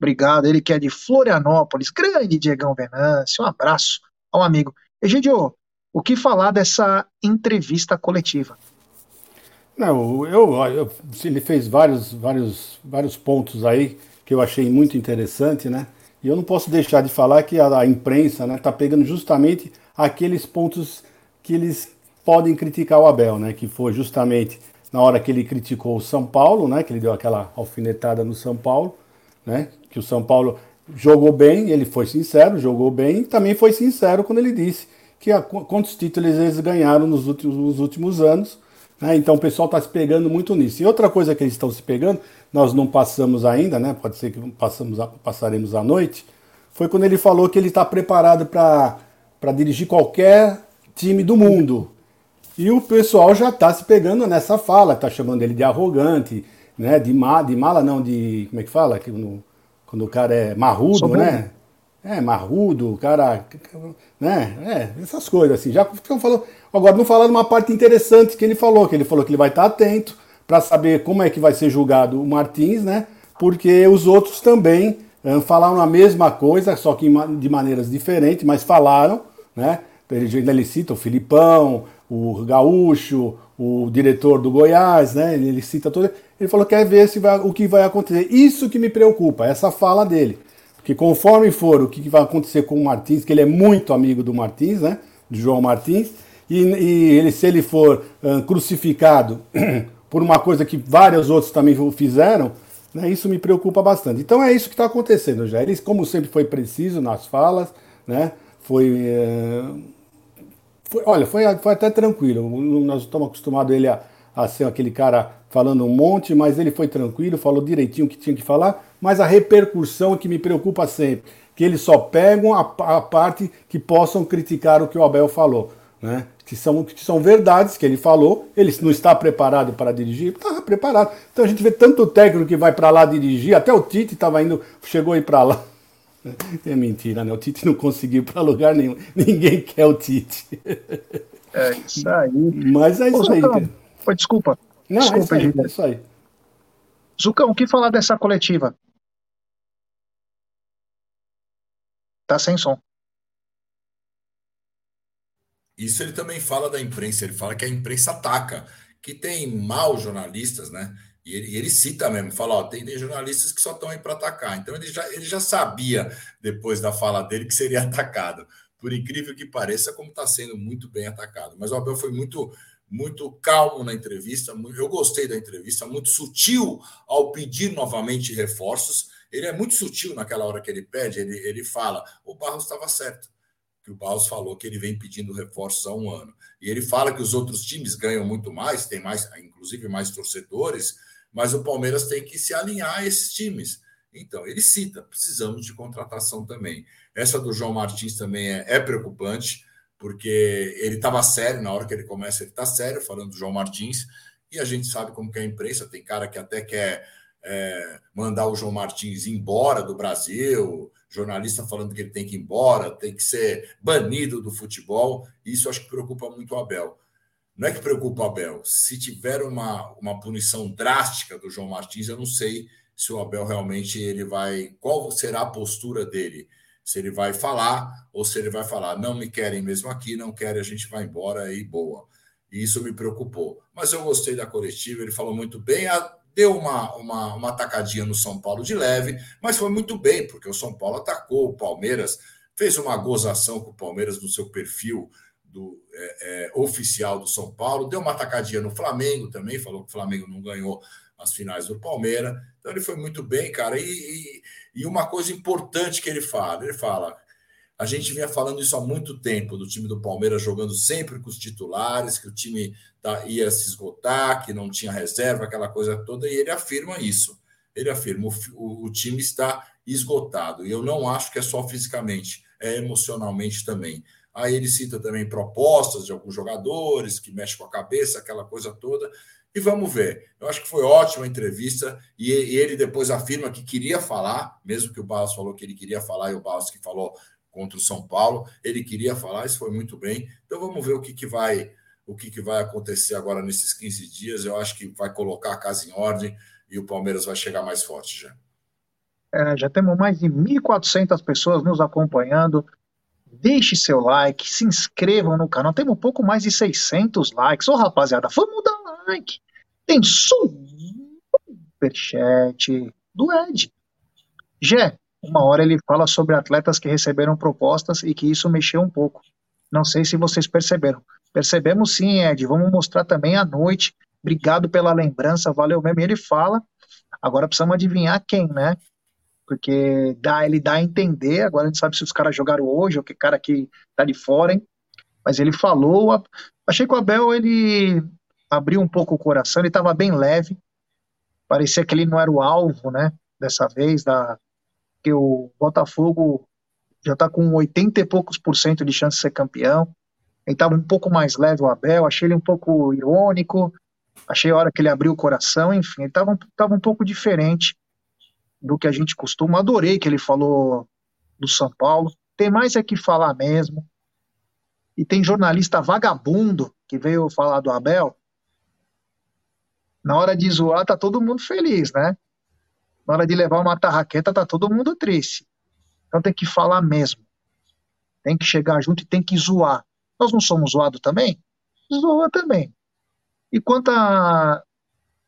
Obrigado. Ele que é de Florianópolis. Grande Diegão Venâncio. Um abraço ao amigo. Egidio, o que falar dessa entrevista coletiva? Não, eu, eu, ele fez vários, vários, vários pontos aí que eu achei muito interessante, né? E eu não posso deixar de falar que a, a imprensa está né, tá pegando justamente aqueles pontos que eles podem criticar o Abel, né? Que foi justamente na hora que ele criticou o São Paulo, né? Que ele deu aquela alfinetada no São Paulo, né? Que o São Paulo jogou bem, ele foi sincero, jogou bem, e também foi sincero quando ele disse que a, quantos títulos eles ganharam nos últimos, nos últimos anos. Né? Então o pessoal está se pegando muito nisso. E outra coisa que eles estão se pegando, nós não passamos ainda, né? pode ser que passamos a, passaremos à noite, foi quando ele falou que ele está preparado para dirigir qualquer time do mundo. E o pessoal já está se pegando nessa fala, está chamando ele de arrogante, né? De, ma, de mala, não, de. Como é que fala? Que no, quando o cara é marrudo, né? É, marrudo, cara. Né? É, essas coisas assim. Já falou. Agora, não falaram uma parte interessante que ele falou, que ele falou que ele vai estar atento para saber como é que vai ser julgado o Martins, né? Porque os outros também um, falaram a mesma coisa, só que de maneiras diferentes, mas falaram, né? Ele, ele cita o Filipão, o Gaúcho, o diretor do Goiás, né? Ele, ele cita todo. Ele falou que quer ver se vai, o que vai acontecer. Isso que me preocupa, essa fala dele. Porque conforme for o que vai acontecer com o Martins, que ele é muito amigo do Martins, né? De João Martins, e, e ele, se ele for crucificado por uma coisa que vários outros também fizeram, né, isso me preocupa bastante. Então é isso que está acontecendo já. Ele, como sempre, foi preciso nas falas, né? Foi. Foi, olha, foi, foi até tranquilo. Nós estamos acostumados ele a, a ser aquele cara falando um monte, mas ele foi tranquilo, falou direitinho o que tinha que falar, mas a repercussão é que me preocupa sempre, que eles só pegam a, a parte que possam criticar o que o Abel falou, né? Que são, que são verdades que ele falou, ele não está preparado para dirigir, está preparado. Então a gente vê tanto técnico que vai para lá dirigir, até o Tite estava indo, chegou a ir para lá. É mentira, né? O Tite não conseguiu para lugar nenhum. Ninguém quer o Tite. É isso aí. Mas é isso Ô, aí. Zucão, desculpa. Não, desculpa, é isso aí, é isso aí. Zucão, o que falar dessa coletiva? Tá sem som. Isso ele também fala da imprensa, ele fala que a imprensa ataca, que tem maus jornalistas, né? E ele, ele, cita mesmo, fala, ó, tem, tem jornalistas que só estão aí para atacar. Então ele já, ele já sabia, depois da fala dele, que seria atacado. Por incrível que pareça, como está sendo muito bem atacado. Mas o Abel foi muito, muito calmo na entrevista. Eu gostei da entrevista, muito sutil ao pedir novamente reforços. Ele é muito sutil naquela hora que ele pede, ele, ele fala: o Barros estava certo que o Barros falou que ele vem pedindo reforços há um ano. E ele fala que os outros times ganham muito mais, tem mais, inclusive mais torcedores, mas o Palmeiras tem que se alinhar a esses times. Então, ele cita, precisamos de contratação também. Essa do João Martins também é, é preocupante, porque ele estava sério na hora que ele começa, ele está sério falando do João Martins, e a gente sabe como que é a imprensa, tem cara que até quer é, mandar o João Martins embora do Brasil, jornalista falando que ele tem que ir embora, tem que ser banido do futebol, isso acho que preocupa muito o Abel. Não é que preocupa o Abel. Se tiver uma, uma punição drástica do João Martins, eu não sei se o Abel realmente ele vai. Qual será a postura dele? Se ele vai falar ou se ele vai falar, não me querem mesmo aqui, não querem, a gente vai embora e boa. E isso me preocupou. Mas eu gostei da coletiva, ele falou muito bem, deu uma, uma, uma atacadinha no São Paulo de leve, mas foi muito bem, porque o São Paulo atacou o Palmeiras, fez uma gozação com o Palmeiras no seu perfil do é, é, oficial do São Paulo, deu uma atacadinha no Flamengo também, falou que o Flamengo não ganhou as finais do Palmeiras. Então ele foi muito bem, cara. E, e, e, uma coisa importante que ele fala, ele fala, a gente vinha falando isso há muito tempo, do time do Palmeiras jogando sempre com os titulares, que o time tá, ia se esgotar, que não tinha reserva, aquela coisa toda, e ele afirma isso. Ele afirma, o, o time está esgotado. E eu não acho que é só fisicamente, é emocionalmente também. Aí ele cita também propostas de alguns jogadores que mexem com a cabeça, aquela coisa toda. E vamos ver. Eu acho que foi ótima a entrevista. E, ele depois afirma que queria falar, mesmo que o Barros falou que ele queria falar, e o Barros que falou contra o São Paulo, ele queria falar, isso foi muito bem. Então vamos ver o que, que vai o que, que vai acontecer agora nesses 15 dias. Eu acho que vai colocar a casa em ordem e o Palmeiras vai chegar mais forte já. É, já temos mais de 1.400 pessoas nos acompanhando deixe seu like, se inscrevam no canal. Temos um pouco mais de 600 likes. Ô, rapaziada, vamos dar like. Tem superchat do Ed. Gé, uma hora ele fala sobre atletas que receberam propostas e que isso mexeu um pouco. Não sei se vocês perceberam. Percebemos sim, Ed. Vamos mostrar também à noite. Obrigado pela lembrança, valeu mesmo. E ele fala. Agora precisamos adivinhar quem, né? porque dá, ele dá a entender. Agora a gente sabe se os caras jogaram hoje ou que cara que tá de fora, hein? Mas ele falou, achei que o Abel ele abriu um pouco o coração, ele estava bem leve, parecia que ele não era o alvo, né? Dessa vez, da que o Botafogo já está com 80 e poucos por cento de chance de ser campeão. Ele estava um pouco mais leve o Abel, achei ele um pouco irônico, achei a hora que ele abriu o coração, enfim, ele estava tava um pouco diferente do que a gente costuma. Adorei que ele falou do São Paulo. Tem mais é que falar mesmo. E tem jornalista vagabundo que veio falar do Abel. Na hora de zoar, tá todo mundo feliz, né? Na hora de levar uma tarraqueta, tá todo mundo triste. Então tem que falar mesmo. Tem que chegar junto e tem que zoar. Nós não somos zoados também? Zoa também. E quanto a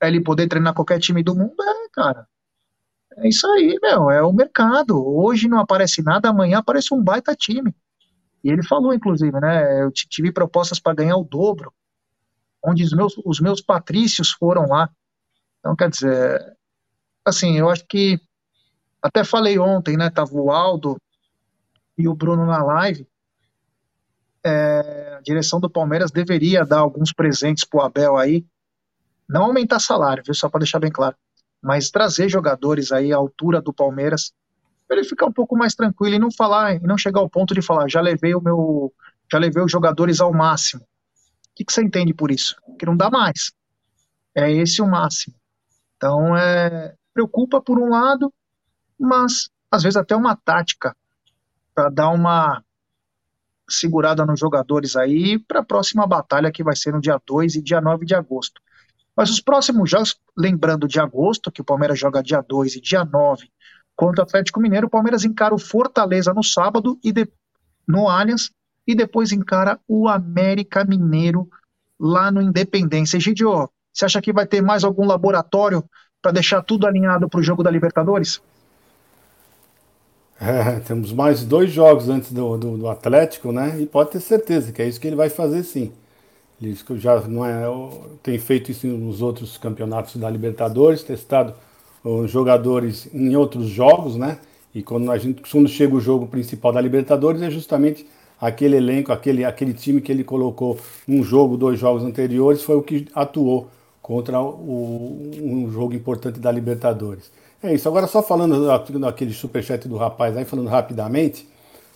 ele poder treinar qualquer time do mundo, é, cara. É isso aí, meu. É o mercado. Hoje não aparece nada, amanhã aparece um baita time. E ele falou, inclusive, né? Eu tive propostas para ganhar o dobro, onde os meus, os meus patrícios foram lá. Então, quer dizer, assim, eu acho que até falei ontem, né? Tava o Aldo e o Bruno na live. É, a direção do Palmeiras deveria dar alguns presentes pro Abel aí. Não aumentar salário, viu? Só para deixar bem claro. Mas trazer jogadores aí à altura do Palmeiras para ele ficar um pouco mais tranquilo e não falar, e não chegar ao ponto de falar, já levei o meu, já levei os jogadores ao máximo. O que, que você entende por isso? Que não dá mais. É esse o máximo. Então, é, preocupa por um lado, mas às vezes até uma tática para dar uma segurada nos jogadores aí para a próxima batalha que vai ser no dia 2 e dia 9 de agosto. Mas os próximos jogos, lembrando de agosto, que o Palmeiras joga dia 2 e dia 9 contra o Atlético Mineiro. O Palmeiras encara o Fortaleza no sábado e de, no Allianz e depois encara o América Mineiro lá no Independência. Egidio, você acha que vai ter mais algum laboratório para deixar tudo alinhado para o jogo da Libertadores? É, temos mais dois jogos antes do, do, do, Atlético, né? E pode ter certeza que é isso que ele vai fazer sim. Ele já não é, tem feito isso nos outros campeonatos da Libertadores, testado os jogadores em outros jogos, né? E quando a gente quando chega o jogo principal da Libertadores é justamente aquele elenco, aquele, aquele time que ele colocou um jogo, dois jogos anteriores, foi o que atuou contra o, um jogo importante da Libertadores. É isso. Agora só falando daquele superchat do rapaz aí, falando rapidamente,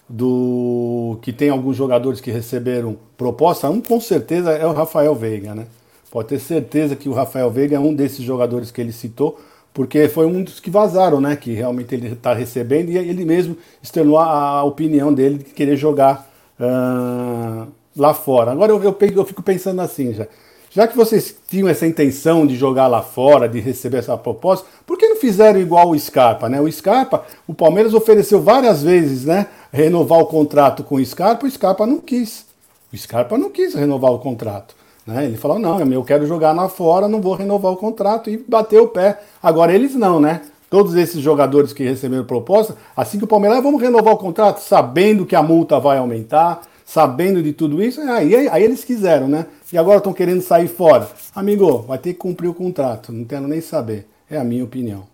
do que tem alguns jogadores que receberam proposta, um com certeza é o Rafael Veiga, né? Pode ter certeza que o Rafael Veiga é um desses jogadores que ele citou, porque foi um dos que vazaram, né? Que realmente ele está recebendo e ele mesmo externou a, a, opinião dele de querer jogar uh, lá fora. Agora eu, eu, eu, fico pensando assim já. Já que vocês tinham essa intenção de jogar lá fora, de receber essa proposta, por que não fizeram igual o Scarpa, né? O Scarpa, o Palmeiras ofereceu várias vezes, né? Renovar o contrato com o Scarpa, o Scarpa não quis. O Scarpa não quis renovar o contrato. Né? Ele falou: não, eu quero jogar lá fora, não vou renovar o contrato e bater o pé. Agora eles não, né? Todos esses jogadores que receberam proposta, assim que o Palmeiras, ah, vamos renovar o contrato, sabendo que a multa vai aumentar, sabendo de tudo isso, aí, aí eles quiseram, né? E agora estão querendo sair fora. Amigo, vai ter que cumprir o contrato, não quero nem saber. É a minha opinião.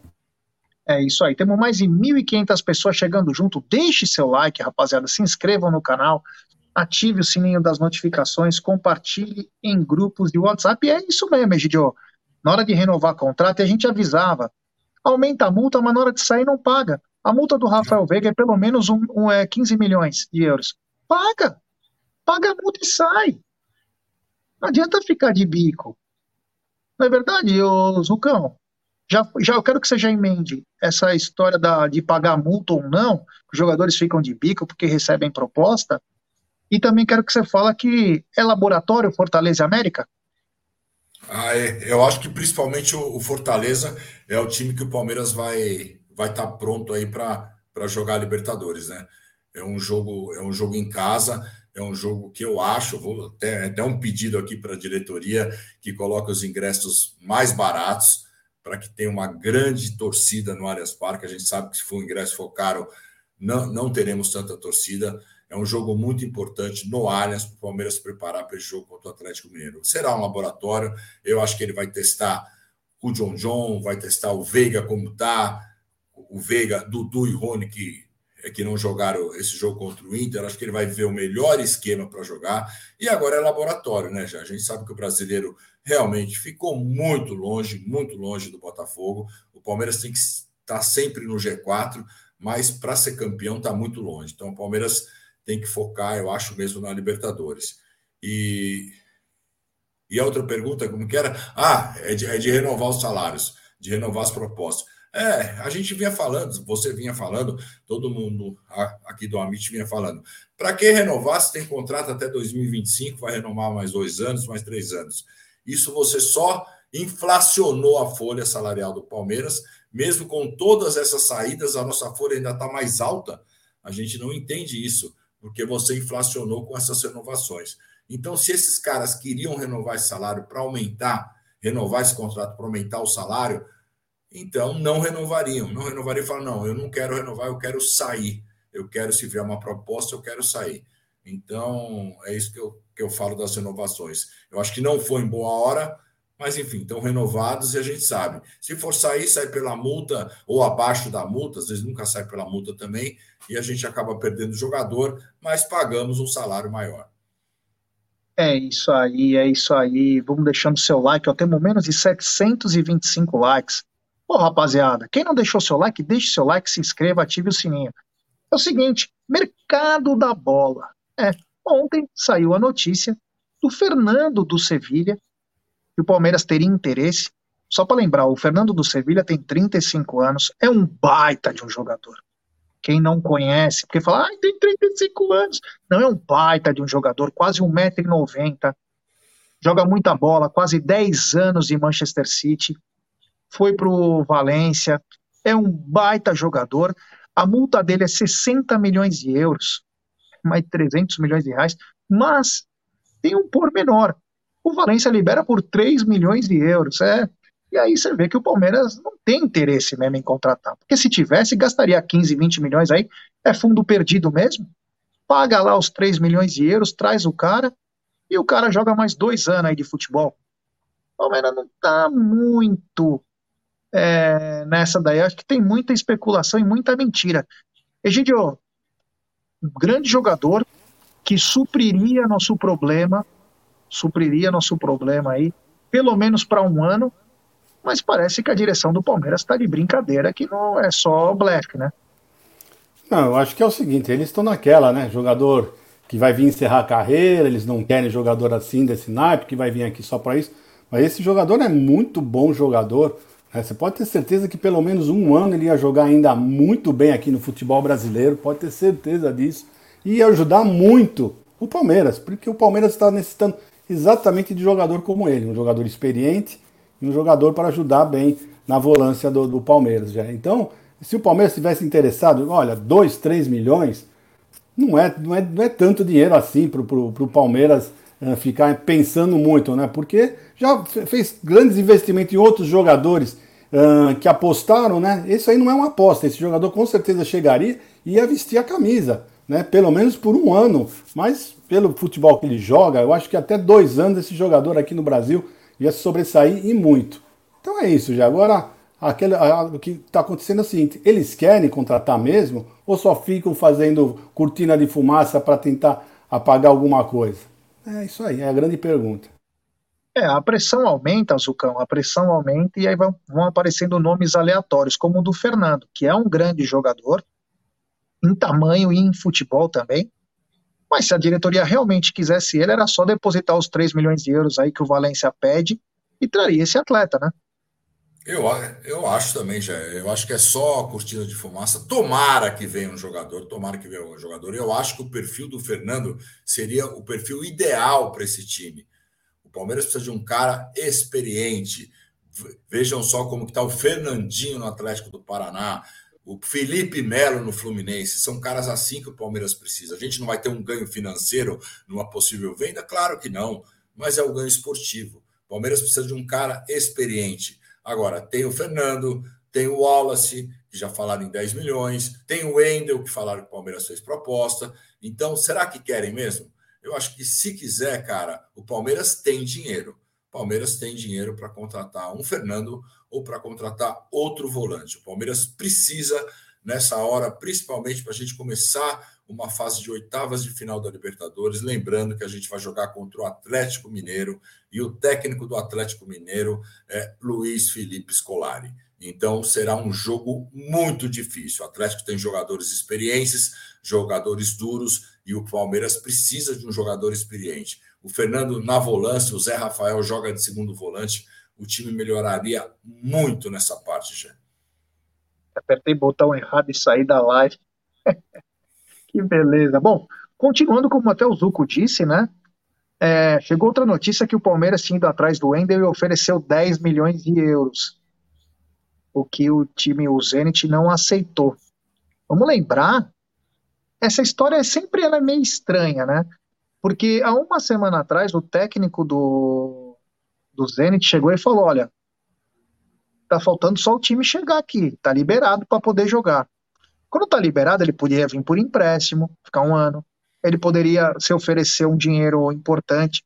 É isso aí. Temos mais de 1.500 pessoas chegando junto. Deixe seu like, rapaziada. Se inscrevam no canal ative o sininho das notificações, compartilhe em grupos de WhatsApp. E é isso mesmo, Egidio. Na hora de renovar contrato, a gente avisava. Aumenta a multa, mas na hora de sair não paga. A multa do Rafael Veiga é pelo menos um, um, é, 15 milhões de euros. Paga! Paga a multa e sai. Não adianta ficar de bico. Não é verdade, ô Zucão? Já, já eu quero que você já emende essa história da, de pagar multa ou não, os jogadores ficam de bico porque recebem proposta, e também quero que você fale que é laboratório Fortaleza América? Ah, é. Eu acho que principalmente o, Fortaleza é o time que o Palmeiras vai vai estar tá pronto aí para jogar a Libertadores, né? É um jogo é um jogo em casa, é um jogo que eu acho, vou até, até um pedido aqui para a diretoria que coloque os ingressos mais baratos para que tenha uma grande torcida no Allianz Parque. A gente sabe que se for o ingresso for caro, não, não teremos tanta torcida. É um jogo muito importante no Allianz para o Palmeiras se preparar para esse jogo contra o Atlético Mineiro. Será um laboratório. Eu acho que ele vai testar o John John, vai testar o Veiga como está, o Veiga, Dudu e Rony, que é que não jogaram esse jogo contra o Inter. Acho que ele vai ver o melhor esquema para jogar. E agora é laboratório, né, já? A gente sabe que o brasileiro realmente ficou muito longe, muito longe do Botafogo. O Palmeiras tem que estar sempre no G4, mas para ser campeão está muito longe. Então o Palmeiras tem que focar, eu acho mesmo, na Libertadores. E, e a outra pergunta, como que era? Ah, é de, é de renovar os salários, de renovar as propostas. É, a gente vinha falando, você vinha falando, todo mundo aqui do Amit vinha falando. Para que renovar se tem contrato até 2025, vai renovar mais dois anos, mais três anos? Isso você só inflacionou a folha salarial do Palmeiras, mesmo com todas essas saídas, a nossa folha ainda está mais alta. A gente não entende isso, porque você inflacionou com essas renovações. Então, se esses caras queriam renovar esse salário para aumentar, renovar esse contrato para aumentar o salário, então não renovariam. Não renovariam e falam: não, eu não quero renovar, eu quero sair. Eu quero, se vier uma proposta, eu quero sair. Então, é isso que eu, que eu falo das renovações. Eu acho que não foi em boa hora, mas enfim, estão renovados e a gente sabe. Se for sair, sai pela multa ou abaixo da multa, às vezes nunca sai pela multa também, e a gente acaba perdendo o jogador, mas pagamos um salário maior. É isso aí, é isso aí. Vamos deixando seu like. Ó, temos menos de 725 likes. Ô, rapaziada, quem não deixou seu like, deixe seu like, se inscreva, ative o sininho. É o seguinte, mercado da bola. É, ontem saiu a notícia do Fernando do Sevilha, que o Palmeiras teria interesse. Só para lembrar, o Fernando do Sevilha tem 35 anos, é um baita de um jogador. Quem não conhece, porque fala, ah, tem 35 anos. Não, é um baita de um jogador, quase 1,90m. Joga muita bola, quase 10 anos em Manchester City foi para o Valência, é um baita jogador. A multa dele é 60 milhões de euros, mais 300 milhões de reais, mas tem um pormenor. O Valência libera por 3 milhões de euros. É, e aí você vê que o Palmeiras não tem interesse mesmo em contratar. Porque se tivesse, gastaria 15, 20 milhões aí. É fundo perdido mesmo. Paga lá os 3 milhões de euros, traz o cara e o cara joga mais dois anos aí de futebol. O Palmeiras não está muito é, nessa daí. Acho que tem muita especulação e muita mentira. Egidio, um grande jogador que supriria nosso problema, supriria nosso problema aí, pelo menos para um ano, mas parece que a direção do Palmeiras está de brincadeira, que não é só Black, né? Não, eu acho que é o seguinte, eles estão naquela, né? Jogador que vai vir encerrar a carreira, eles não querem jogador assim desse naipe, que vai vir aqui só para isso. Mas esse jogador é muito bom jogador. É, você pode ter certeza que pelo menos um ano ele ia jogar ainda muito bem aqui no futebol brasileiro, pode ter certeza disso. E ia ajudar muito o Palmeiras, porque o Palmeiras está necessitando exatamente de jogador como ele, um jogador experiente e um jogador para ajudar bem na volância do, do Palmeiras. Já. Então, se o Palmeiras tivesse interessado, olha, 2, 3 milhões, não é, não é, não é tanto dinheiro assim para o Palmeiras uh, ficar pensando muito, né? Porque já fez grandes investimentos em outros jogadores uh, que apostaram, né? Esse aí não é uma aposta. Esse jogador com certeza chegaria e ia vestir a camisa, né? Pelo menos por um ano. Mas pelo futebol que ele joga, eu acho que até dois anos esse jogador aqui no Brasil ia sobressair e muito. Então é isso, já. Agora, aquele, o que está acontecendo é o seguinte: eles querem contratar mesmo ou só ficam fazendo cortina de fumaça para tentar apagar alguma coisa? É isso aí, é a grande pergunta. É, a pressão aumenta, Zucão, a pressão aumenta e aí vão, vão aparecendo nomes aleatórios, como o do Fernando, que é um grande jogador, em tamanho e em futebol também. Mas se a diretoria realmente quisesse ele, era só depositar os 3 milhões de euros aí que o Valência pede e traria esse atleta, né? Eu, eu acho também, já. Eu acho que é só cortina de fumaça. Tomara que venha um jogador, tomara que venha um jogador. Eu acho que o perfil do Fernando seria o perfil ideal para esse time. Palmeiras precisa de um cara experiente. Vejam só como está o Fernandinho no Atlético do Paraná, o Felipe Melo no Fluminense. São caras assim que o Palmeiras precisa. A gente não vai ter um ganho financeiro numa possível venda? Claro que não, mas é o ganho esportivo. O Palmeiras precisa de um cara experiente. Agora, tem o Fernando, tem o Wallace, que já falaram em 10 milhões, tem o Wendel, que falaram que o Palmeiras fez proposta. Então, será que querem mesmo? Eu acho que se quiser, cara, o Palmeiras tem dinheiro. O Palmeiras tem dinheiro para contratar um Fernando ou para contratar outro volante. O Palmeiras precisa nessa hora, principalmente para a gente começar uma fase de oitavas de final da Libertadores. Lembrando que a gente vai jogar contra o Atlético Mineiro e o técnico do Atlético Mineiro é Luiz Felipe Scolari. Então será um jogo muito difícil. O Atlético tem jogadores experientes, jogadores duros e o Palmeiras precisa de um jogador experiente. O Fernando na volância, o Zé Rafael joga de segundo volante. O time melhoraria muito nessa parte, já. Apertei botão errado e saí da live. que beleza. Bom, continuando como até o Zuco disse, né? É, chegou outra notícia que o Palmeiras tinha ido atrás do Wendel e ofereceu 10 milhões de euros o que o time, o Zenit, não aceitou. Vamos lembrar, essa história sempre ela é meio estranha, né? Porque há uma semana atrás o técnico do, do Zenit chegou e falou: olha, tá faltando só o time chegar aqui, tá liberado para poder jogar. Quando tá liberado, ele poderia vir por empréstimo, ficar um ano. Ele poderia se oferecer um dinheiro importante.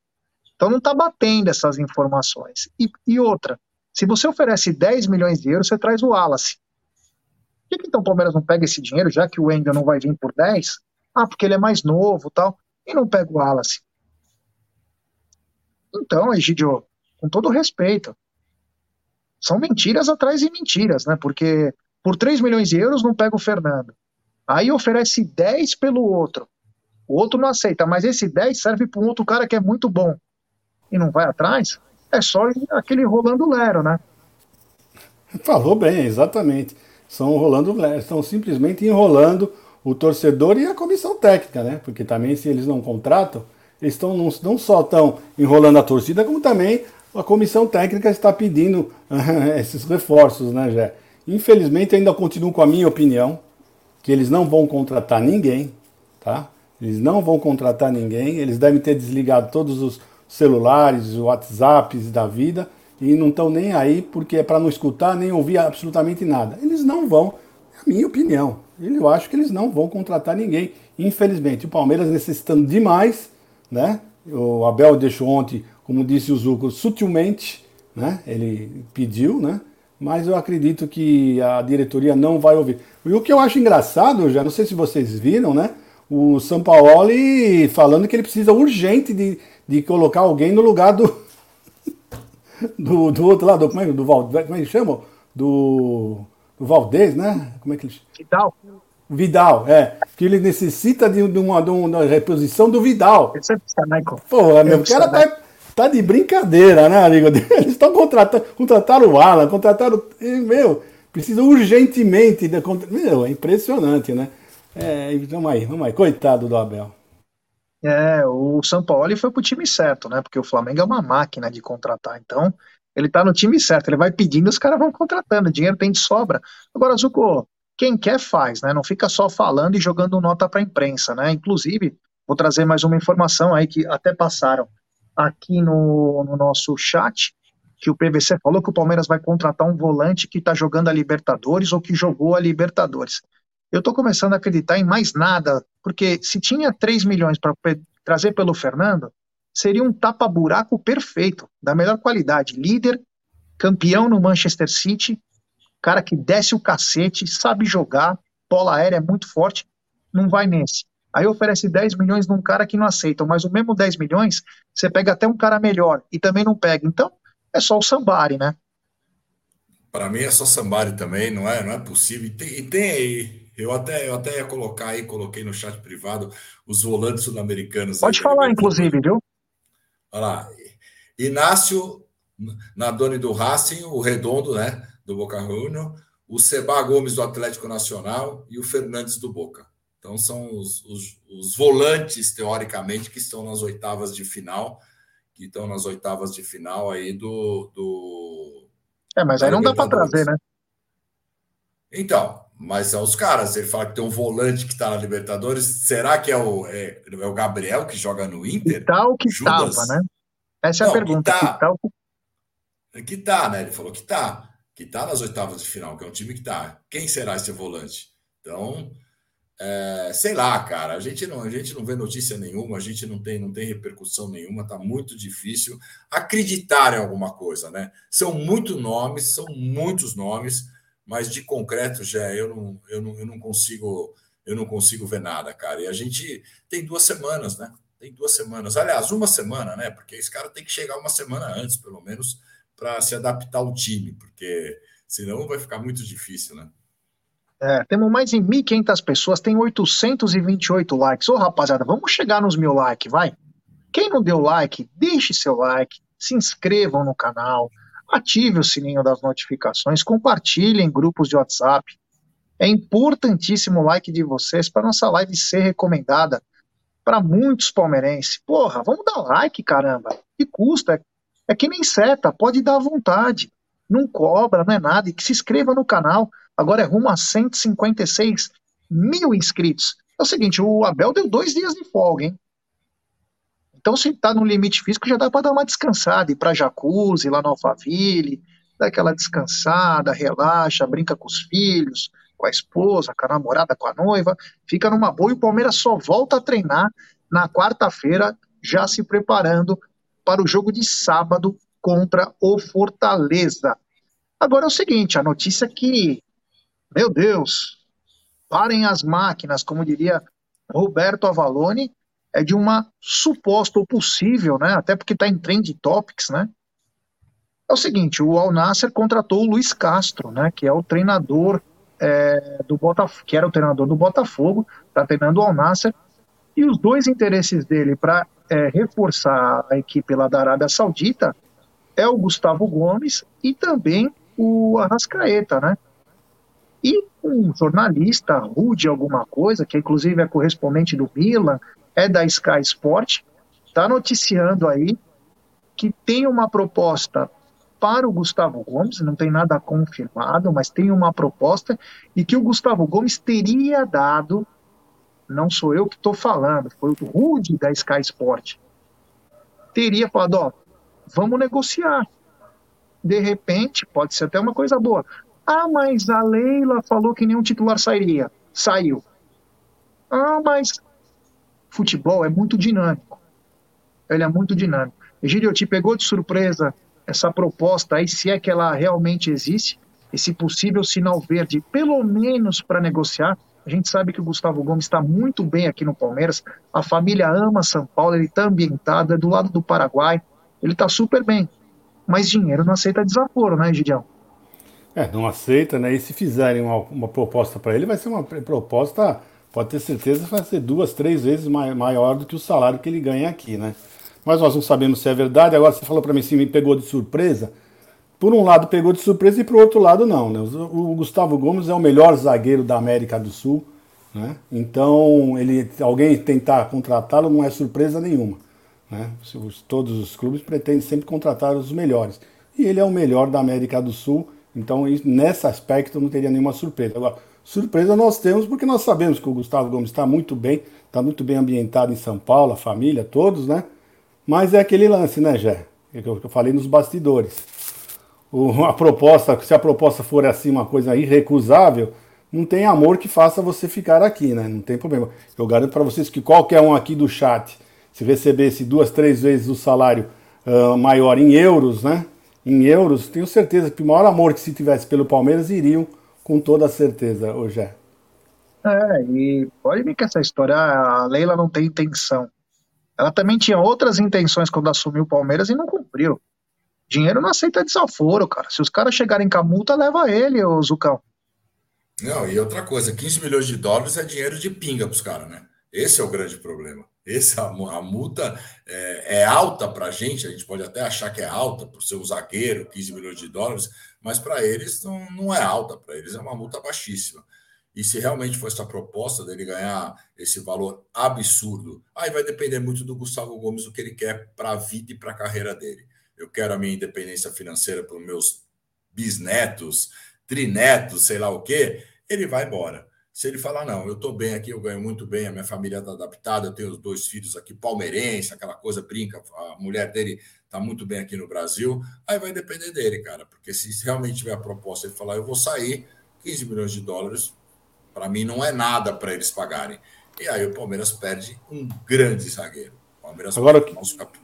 Então não tá batendo essas informações. E, e outra, se você oferece 10 milhões de euros, você traz o Wallace. Por que, então o Palmeiras não pega esse dinheiro, já que o Wendel não vai vir por 10? Ah, porque ele é mais novo tal. E não pega o Wallace. Então, Egidio, com todo respeito, são mentiras atrás de mentiras, né? Porque por 3 milhões de euros não pega o Fernando. Aí oferece 10 pelo outro. O outro não aceita, mas esse 10 serve para um outro cara que é muito bom. E não vai atrás? é só aquele rolando lero, né? Falou bem, exatamente. São rolando lero, estão simplesmente enrolando o torcedor e a comissão técnica, né? Porque também se eles não contratam, eles estão não, não só estão enrolando a torcida, como também a comissão técnica está pedindo esses reforços, né, Jé? Infelizmente, ainda continuo com a minha opinião, que eles não vão contratar ninguém, tá? Eles não vão contratar ninguém, eles devem ter desligado todos os celulares, WhatsApps da vida e não estão nem aí porque é para não escutar nem ouvir absolutamente nada. Eles não vão, é a minha opinião. Eu acho que eles não vão contratar ninguém. Infelizmente, o Palmeiras necessitando demais, né? O Abel deixou ontem, como disse o Zuco, sutilmente, né? Ele pediu, né? Mas eu acredito que a diretoria não vai ouvir. E o que eu acho engraçado, já não sei se vocês viram, né? O São Paulo falando que ele precisa urgente de, de colocar alguém no lugar do. Do, do outro lado, como é, do Val, como é que chama? Do, do Valdez, né? Como é que ele chama? Vidal. Vidal, é. Que ele necessita de, de, uma, de uma reposição do Vidal. Esse é Michael. Pô, meu, o cara tá, tá de brincadeira, né, amigo? Eles estão contratando, contrataram o Alan, contrataram. Meu, precisa urgentemente. De, meu, é impressionante, né? É, vamos aí, vamos aí. Coitado do Abel. É, o São Paulo foi pro time certo, né? Porque o Flamengo é uma máquina de contratar. Então, ele tá no time certo. Ele vai pedindo, os caras vão contratando. Dinheiro tem de sobra. Agora, Zuko, quem quer faz, né? Não fica só falando e jogando nota para a imprensa, né? Inclusive, vou trazer mais uma informação aí que até passaram aqui no, no nosso chat, que o PVC falou que o Palmeiras vai contratar um volante que está jogando a Libertadores ou que jogou a Libertadores eu estou começando a acreditar em mais nada, porque se tinha 3 milhões para trazer pelo Fernando, seria um tapa-buraco perfeito, da melhor qualidade. Líder, campeão no Manchester City, cara que desce o cacete, sabe jogar, bola aérea é muito forte, não vai nesse. Aí oferece 10 milhões num cara que não aceita, mas o mesmo 10 milhões, você pega até um cara melhor e também não pega. Então, é só o Sambari, né? Para mim é só Sambari também, não é, não é possível. E tem, e tem eu até, eu até ia colocar aí, coloquei no chat privado, os volantes sul-americanos. Pode falar, inclusive, viu? Olha lá. Inácio Nadoni do Racing, o Redondo, né? Do Boca Juniors, o Seba Gomes do Atlético Nacional e o Fernandes do Boca. Então são os, os, os, volantes, teoricamente, que estão nas oitavas de final, que estão nas oitavas de final aí do. do é, mas aí não dá para trazer, né? Então, mas são os caras. Ele fala que tem um volante que está na Libertadores. Será que é o, é, é, o Gabriel que joga no Inter? Que tal que estava, né? Essa é a pergunta. Que, tá. que tal que... que tá, né? Ele falou que tá. Que tá nas oitavas de final, que é um time que tá. Quem será esse volante? Então, é, sei lá, cara. A gente não, a gente não vê notícia nenhuma, a gente não tem, não tem repercussão nenhuma. Tá muito difícil acreditar em alguma coisa, né? São muitos nomes, são muitos nomes mas de concreto, já eu não, eu não, eu não consigo eu não consigo ver nada, cara. E a gente tem duas semanas, né? Tem duas semanas. Aliás, uma semana, né? Porque esse cara tem que chegar uma semana antes, pelo menos, para se adaptar ao time, porque senão vai ficar muito difícil, né? É, temos mais de 1.500 pessoas, tem 828 likes. Ô, rapaziada, vamos chegar nos mil likes, vai. Quem não deu like, deixe seu like, se inscrevam no canal, ative o sininho das notificações, compartilhem em grupos de WhatsApp. É importantíssimo o like de vocês para nossa live ser recomendada para muitos palmeirenses. Porra, vamos dar like, caramba. Que custa? É, é que nem seta, pode dar à vontade. Não cobra, não é nada. E que se inscreva no canal. Agora é rumo a 156 mil inscritos. É o seguinte, o Abel deu dois dias de folga, hein? Então, se está no limite físico, já dá para dar uma descansada, ir para jacuzzi, lá no Alphaville, dá aquela descansada, relaxa, brinca com os filhos, com a esposa, com a namorada, com a noiva, fica numa boa e o Palmeiras só volta a treinar na quarta-feira, já se preparando para o jogo de sábado contra o Fortaleza. Agora é o seguinte, a notícia que, meu Deus, parem as máquinas, como diria Roberto Avalone, é de uma suposta ou possível, né, até porque está em trend topics, né, é o seguinte, o Al Nasser contratou o Luiz Castro, né, que é o treinador é, do Botafogo, que era o treinador do Botafogo, está treinando o Al Nasser, e os dois interesses dele para é, reforçar a equipe lá da Arábia Saudita é o Gustavo Gomes e também o Arrascaeta, né? E um jornalista, Rude alguma coisa, que inclusive é correspondente do Milan, é da Sky Sport, está noticiando aí que tem uma proposta para o Gustavo Gomes, não tem nada confirmado, mas tem uma proposta e que o Gustavo Gomes teria dado, não sou eu que estou falando, foi o Rude da Sky Sport, teria falado, ó, vamos negociar. De repente, pode ser até uma coisa boa. Ah, mas a Leila falou que nenhum titular sairia. Saiu. Ah, mas futebol é muito dinâmico. Ele é muito dinâmico. Egídio, te pegou de surpresa essa proposta aí, se é que ela realmente existe, esse possível sinal verde, pelo menos para negociar. A gente sabe que o Gustavo Gomes está muito bem aqui no Palmeiras, a família ama São Paulo, ele está ambientado, é do lado do Paraguai, ele está super bem. Mas dinheiro não aceita desaforo, né, Gideão? É, não aceita, né? E se fizerem uma, uma proposta para ele, vai ser uma proposta pode ter certeza que vai ser duas, três vezes maior do que o salário que ele ganha aqui, né? Mas nós não sabemos se é verdade. Agora você falou para mim se me pegou de surpresa. Por um lado pegou de surpresa e por outro lado não. Né? O Gustavo Gomes é o melhor zagueiro da América do Sul. Né? Então, ele, alguém tentar contratá-lo não é surpresa nenhuma. Né? Todos os clubes pretendem sempre contratar os melhores. E ele é o melhor da América do Sul. Então, nesse aspecto, não teria nenhuma surpresa. Agora, Surpresa nós temos porque nós sabemos que o Gustavo Gomes está muito bem, está muito bem ambientado em São Paulo, a família, todos, né? Mas é aquele lance, né, Jé? É que eu falei nos bastidores. O, a proposta, se a proposta for assim uma coisa irrecusável, não tem amor que faça você ficar aqui, né? Não tem problema. Eu garanto para vocês que qualquer um aqui do chat, se recebesse duas, três vezes o salário uh, maior em euros, né? Em euros, tenho certeza que o maior amor que se tivesse pelo Palmeiras iriam com toda certeza, hoje é. É, e pode ver que essa história, a Leila não tem intenção. Ela também tinha outras intenções quando assumiu o Palmeiras e não cumpriu. Dinheiro não aceita desaforo, cara. Se os caras chegarem com a multa, leva ele, o Zucão. Não, e outra coisa, 15 milhões de dólares é dinheiro de pinga pros caras, né? Esse é o grande problema. Esse, a, a multa é, é alta para a gente, a gente pode até achar que é alta por ser um zagueiro, 15 milhões de dólares, mas para eles não, não é alta, para eles é uma multa baixíssima. E se realmente for essa proposta dele ganhar esse valor absurdo, aí vai depender muito do Gustavo Gomes, o que ele quer para a vida e para a carreira dele. Eu quero a minha independência financeira para os meus bisnetos, trinetos, sei lá o quê, ele vai embora. Se ele falar, não, eu estou bem aqui, eu ganho muito bem, a minha família está adaptada, eu tenho os dois filhos aqui, palmeirense, aquela coisa, brinca, a mulher dele está muito bem aqui no Brasil, aí vai depender dele, cara, porque se realmente tiver a proposta ele falar, eu vou sair, 15 milhões de dólares, para mim não é nada para eles pagarem. E aí o Palmeiras perde um grande zagueiro. Palmeiras Agora, nosso cap...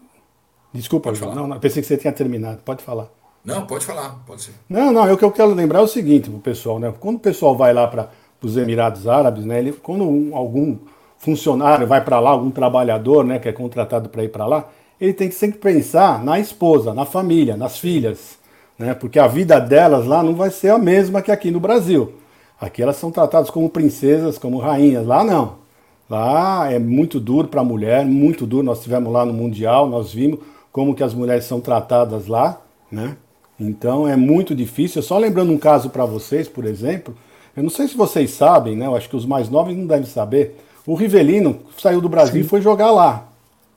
Desculpa, João, não, não, pensei que você tinha terminado, pode falar. Não, pode falar, pode ser. Não, não, o que eu quero lembrar é o seguinte pro pessoal, né? Quando o pessoal vai lá para os Emirados Árabes, né? Ele, quando um, algum funcionário vai para lá, algum trabalhador, né, que é contratado para ir para lá, ele tem que sempre pensar na esposa, na família, nas filhas, né? Porque a vida delas lá não vai ser a mesma que aqui no Brasil. Aqui elas são tratadas como princesas, como rainhas. Lá não. Lá é muito duro para a mulher, muito duro. Nós tivemos lá no Mundial, nós vimos como que as mulheres são tratadas lá, né? Então é muito difícil. Só lembrando um caso para vocês, por exemplo, eu não sei se vocês sabem, né? Eu acho que os mais novos não devem saber. O Rivelino saiu do Brasil Sim. e foi jogar lá.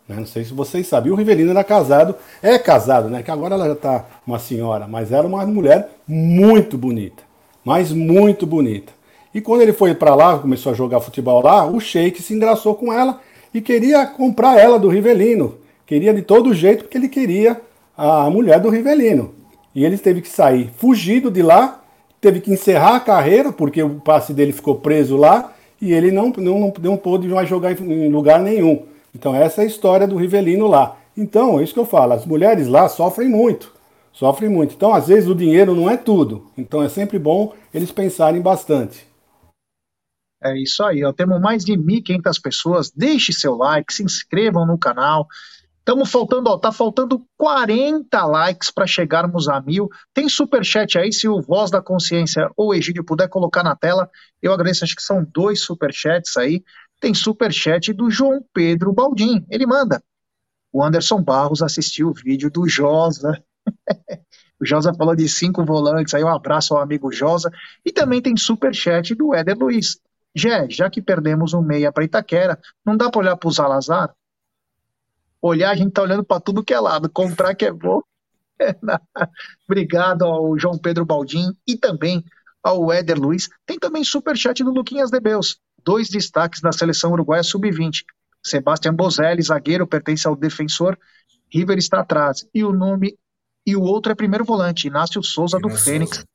Né? Não sei se vocês sabem. E o Rivelino era casado, é casado, né? Que agora ela já está uma senhora, mas era uma mulher muito bonita, mas muito bonita. E quando ele foi para lá, começou a jogar futebol lá, o Sheik se engraçou com ela e queria comprar ela do Rivelino. Queria de todo jeito porque ele queria a mulher do Rivelino. E ele teve que sair fugido de lá, teve que encerrar a carreira, porque o passe dele ficou preso lá, e ele não, não, não pôde mais jogar em lugar nenhum. Então essa é a história do Rivelino lá. Então, é isso que eu falo, as mulheres lá sofrem muito. Sofrem muito. Então, às vezes, o dinheiro não é tudo. Então é sempre bom eles pensarem bastante. É isso aí, ó. temos mais de 1.500 pessoas. Deixe seu like, se inscrevam no canal. Estamos faltando, ó, tá faltando 40 likes para chegarmos a mil. Tem super chat aí, se o Voz da Consciência ou Egídio puder colocar na tela, eu agradeço. Acho que são dois super chats aí. Tem super chat do João Pedro Baldim. Ele manda. O Anderson Barros assistiu o vídeo do Josa. o Josa falou de cinco volantes. Aí um abraço ao amigo Josa. E também tem super chat do Éder Luiz. Jé, já que perdemos um meia para Itaquera, não dá para olhar para o Zalazar? Olhar, a gente tá olhando para tudo que é lado. Comprar que é bom. Obrigado ao João Pedro Baldim e também ao Éder Luiz. Tem também superchat do Luquinhas Debeus. Dois destaques da seleção uruguaia sub-20. Sebastião Bozelli, zagueiro, pertence ao defensor. River está atrás. E o nome e o outro é primeiro volante, Inácio Souza do Fênix,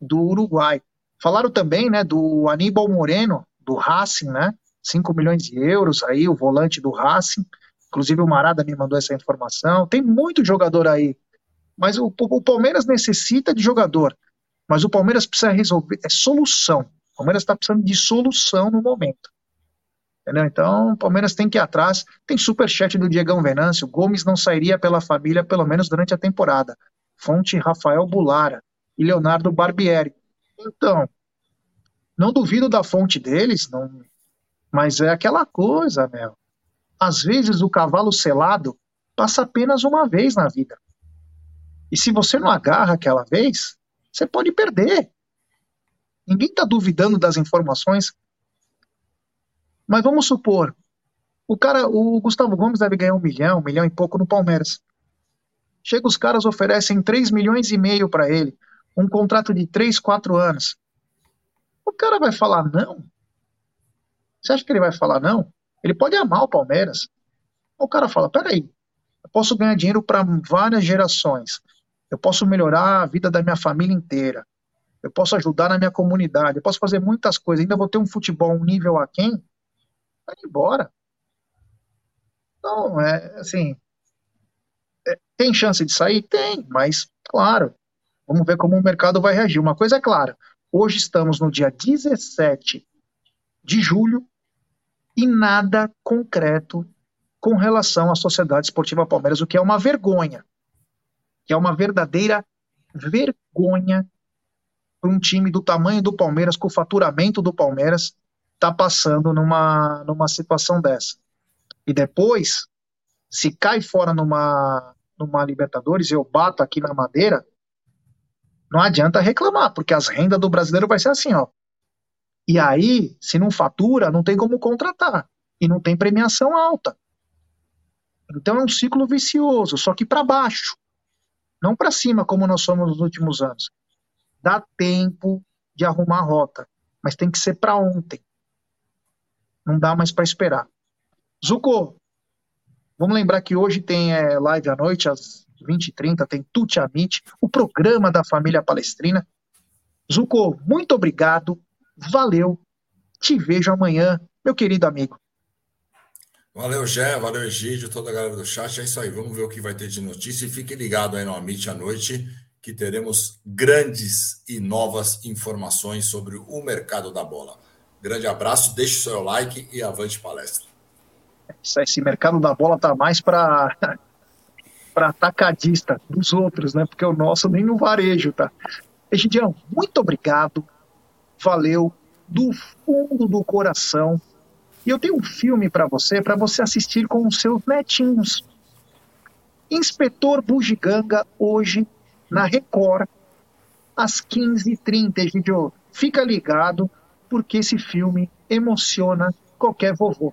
do Uruguai. Falaram também, né, do Aníbal Moreno, do Racing, né? 5 milhões de euros aí, o volante do Racing. Inclusive o Marada me mandou essa informação. Tem muito jogador aí. Mas o, o Palmeiras necessita de jogador. Mas o Palmeiras precisa resolver. É solução. O Palmeiras está precisando de solução no momento. Entendeu? Então, o Palmeiras tem que ir atrás. Tem superchat do Diegão Venâncio. Gomes não sairia pela família, pelo menos durante a temporada. Fonte Rafael Bulara e Leonardo Barbieri. Então, não duvido da fonte deles, não, mas é aquela coisa, meu. Às vezes o cavalo selado passa apenas uma vez na vida. E se você não agarra aquela vez, você pode perder. Ninguém está duvidando das informações. Mas vamos supor, o cara, o Gustavo Gomes deve ganhar um milhão, um milhão e pouco no Palmeiras. Chega os caras oferecem 3 milhões e meio para ele, um contrato de 3, 4 anos. O cara vai falar não? Você acha que ele vai falar não? Ele pode amar o Palmeiras. O cara fala: peraí, eu posso ganhar dinheiro para várias gerações. Eu posso melhorar a vida da minha família inteira. Eu posso ajudar na minha comunidade. Eu posso fazer muitas coisas. Ainda vou ter um futebol um nível aquém. Vai embora. Então, é assim. É, tem chance de sair? Tem, mas, claro, vamos ver como o mercado vai reagir. Uma coisa é clara: hoje estamos no dia 17 de julho e nada concreto com relação à Sociedade Esportiva Palmeiras, o que é uma vergonha. Que é uma verdadeira vergonha para um time do tamanho do Palmeiras, com o faturamento do Palmeiras, tá passando numa, numa situação dessa. E depois, se cai fora numa, numa Libertadores, eu bato aqui na madeira, não adianta reclamar, porque as rendas do brasileiro vai ser assim, ó. E aí, se não fatura, não tem como contratar. E não tem premiação alta. Então é um ciclo vicioso, só que para baixo. Não para cima, como nós somos nos últimos anos. Dá tempo de arrumar a rota, mas tem que ser para ontem. Não dá mais para esperar. Zuko, vamos lembrar que hoje tem é, live à noite, às 20h30, tem Tuti Amit, o programa da família palestrina. Zuko, muito obrigado. Valeu. Te vejo amanhã, meu querido amigo. Valeu, Gé, valeu, Egídio, toda a galera do chat. É isso aí, vamos ver o que vai ter de notícia. E fique ligado aí no Amit à noite, que teremos grandes e novas informações sobre o mercado da bola. Grande abraço, deixe o seu like e avante palestra. Esse mercado da bola tá mais para para atacadista dos outros, né? Porque o nosso nem no varejo, tá? Egidião, muito obrigado. Valeu do fundo do coração. E eu tenho um filme para você, para você assistir com os seus netinhos. Inspetor Bugiganga, hoje, na Record, às 15h30. Egidio, fica ligado, porque esse filme emociona qualquer vovô.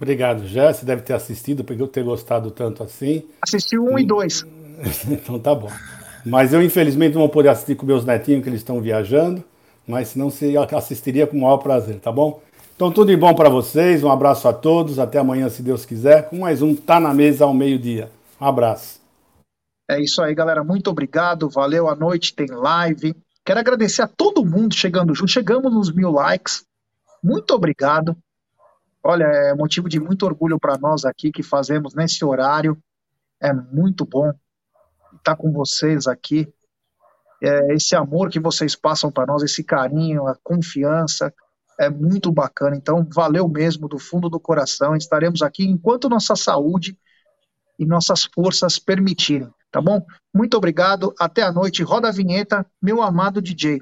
Obrigado, Jé. Você deve ter assistido, porque eu ter gostado tanto assim. Assisti um e dois. então tá bom. Mas eu, infelizmente, não vou poder assistir com meus netinhos, que eles estão viajando. Mas senão você assistiria com o maior prazer, tá bom? Então, tudo de bom para vocês. Um abraço a todos. Até amanhã, se Deus quiser. Com mais um Tá na Mesa ao meio-dia. Um abraço. É isso aí, galera. Muito obrigado. Valeu. À noite tem live. Quero agradecer a todo mundo chegando junto. Chegamos nos mil likes. Muito obrigado. Olha, é motivo de muito orgulho para nós aqui que fazemos nesse horário. É muito bom estar com vocês aqui. É, esse amor que vocês passam para nós, esse carinho, a confiança, é muito bacana. Então, valeu mesmo do fundo do coração. Estaremos aqui enquanto nossa saúde e nossas forças permitirem, tá bom? Muito obrigado. Até a noite. Roda a vinheta, meu amado DJ.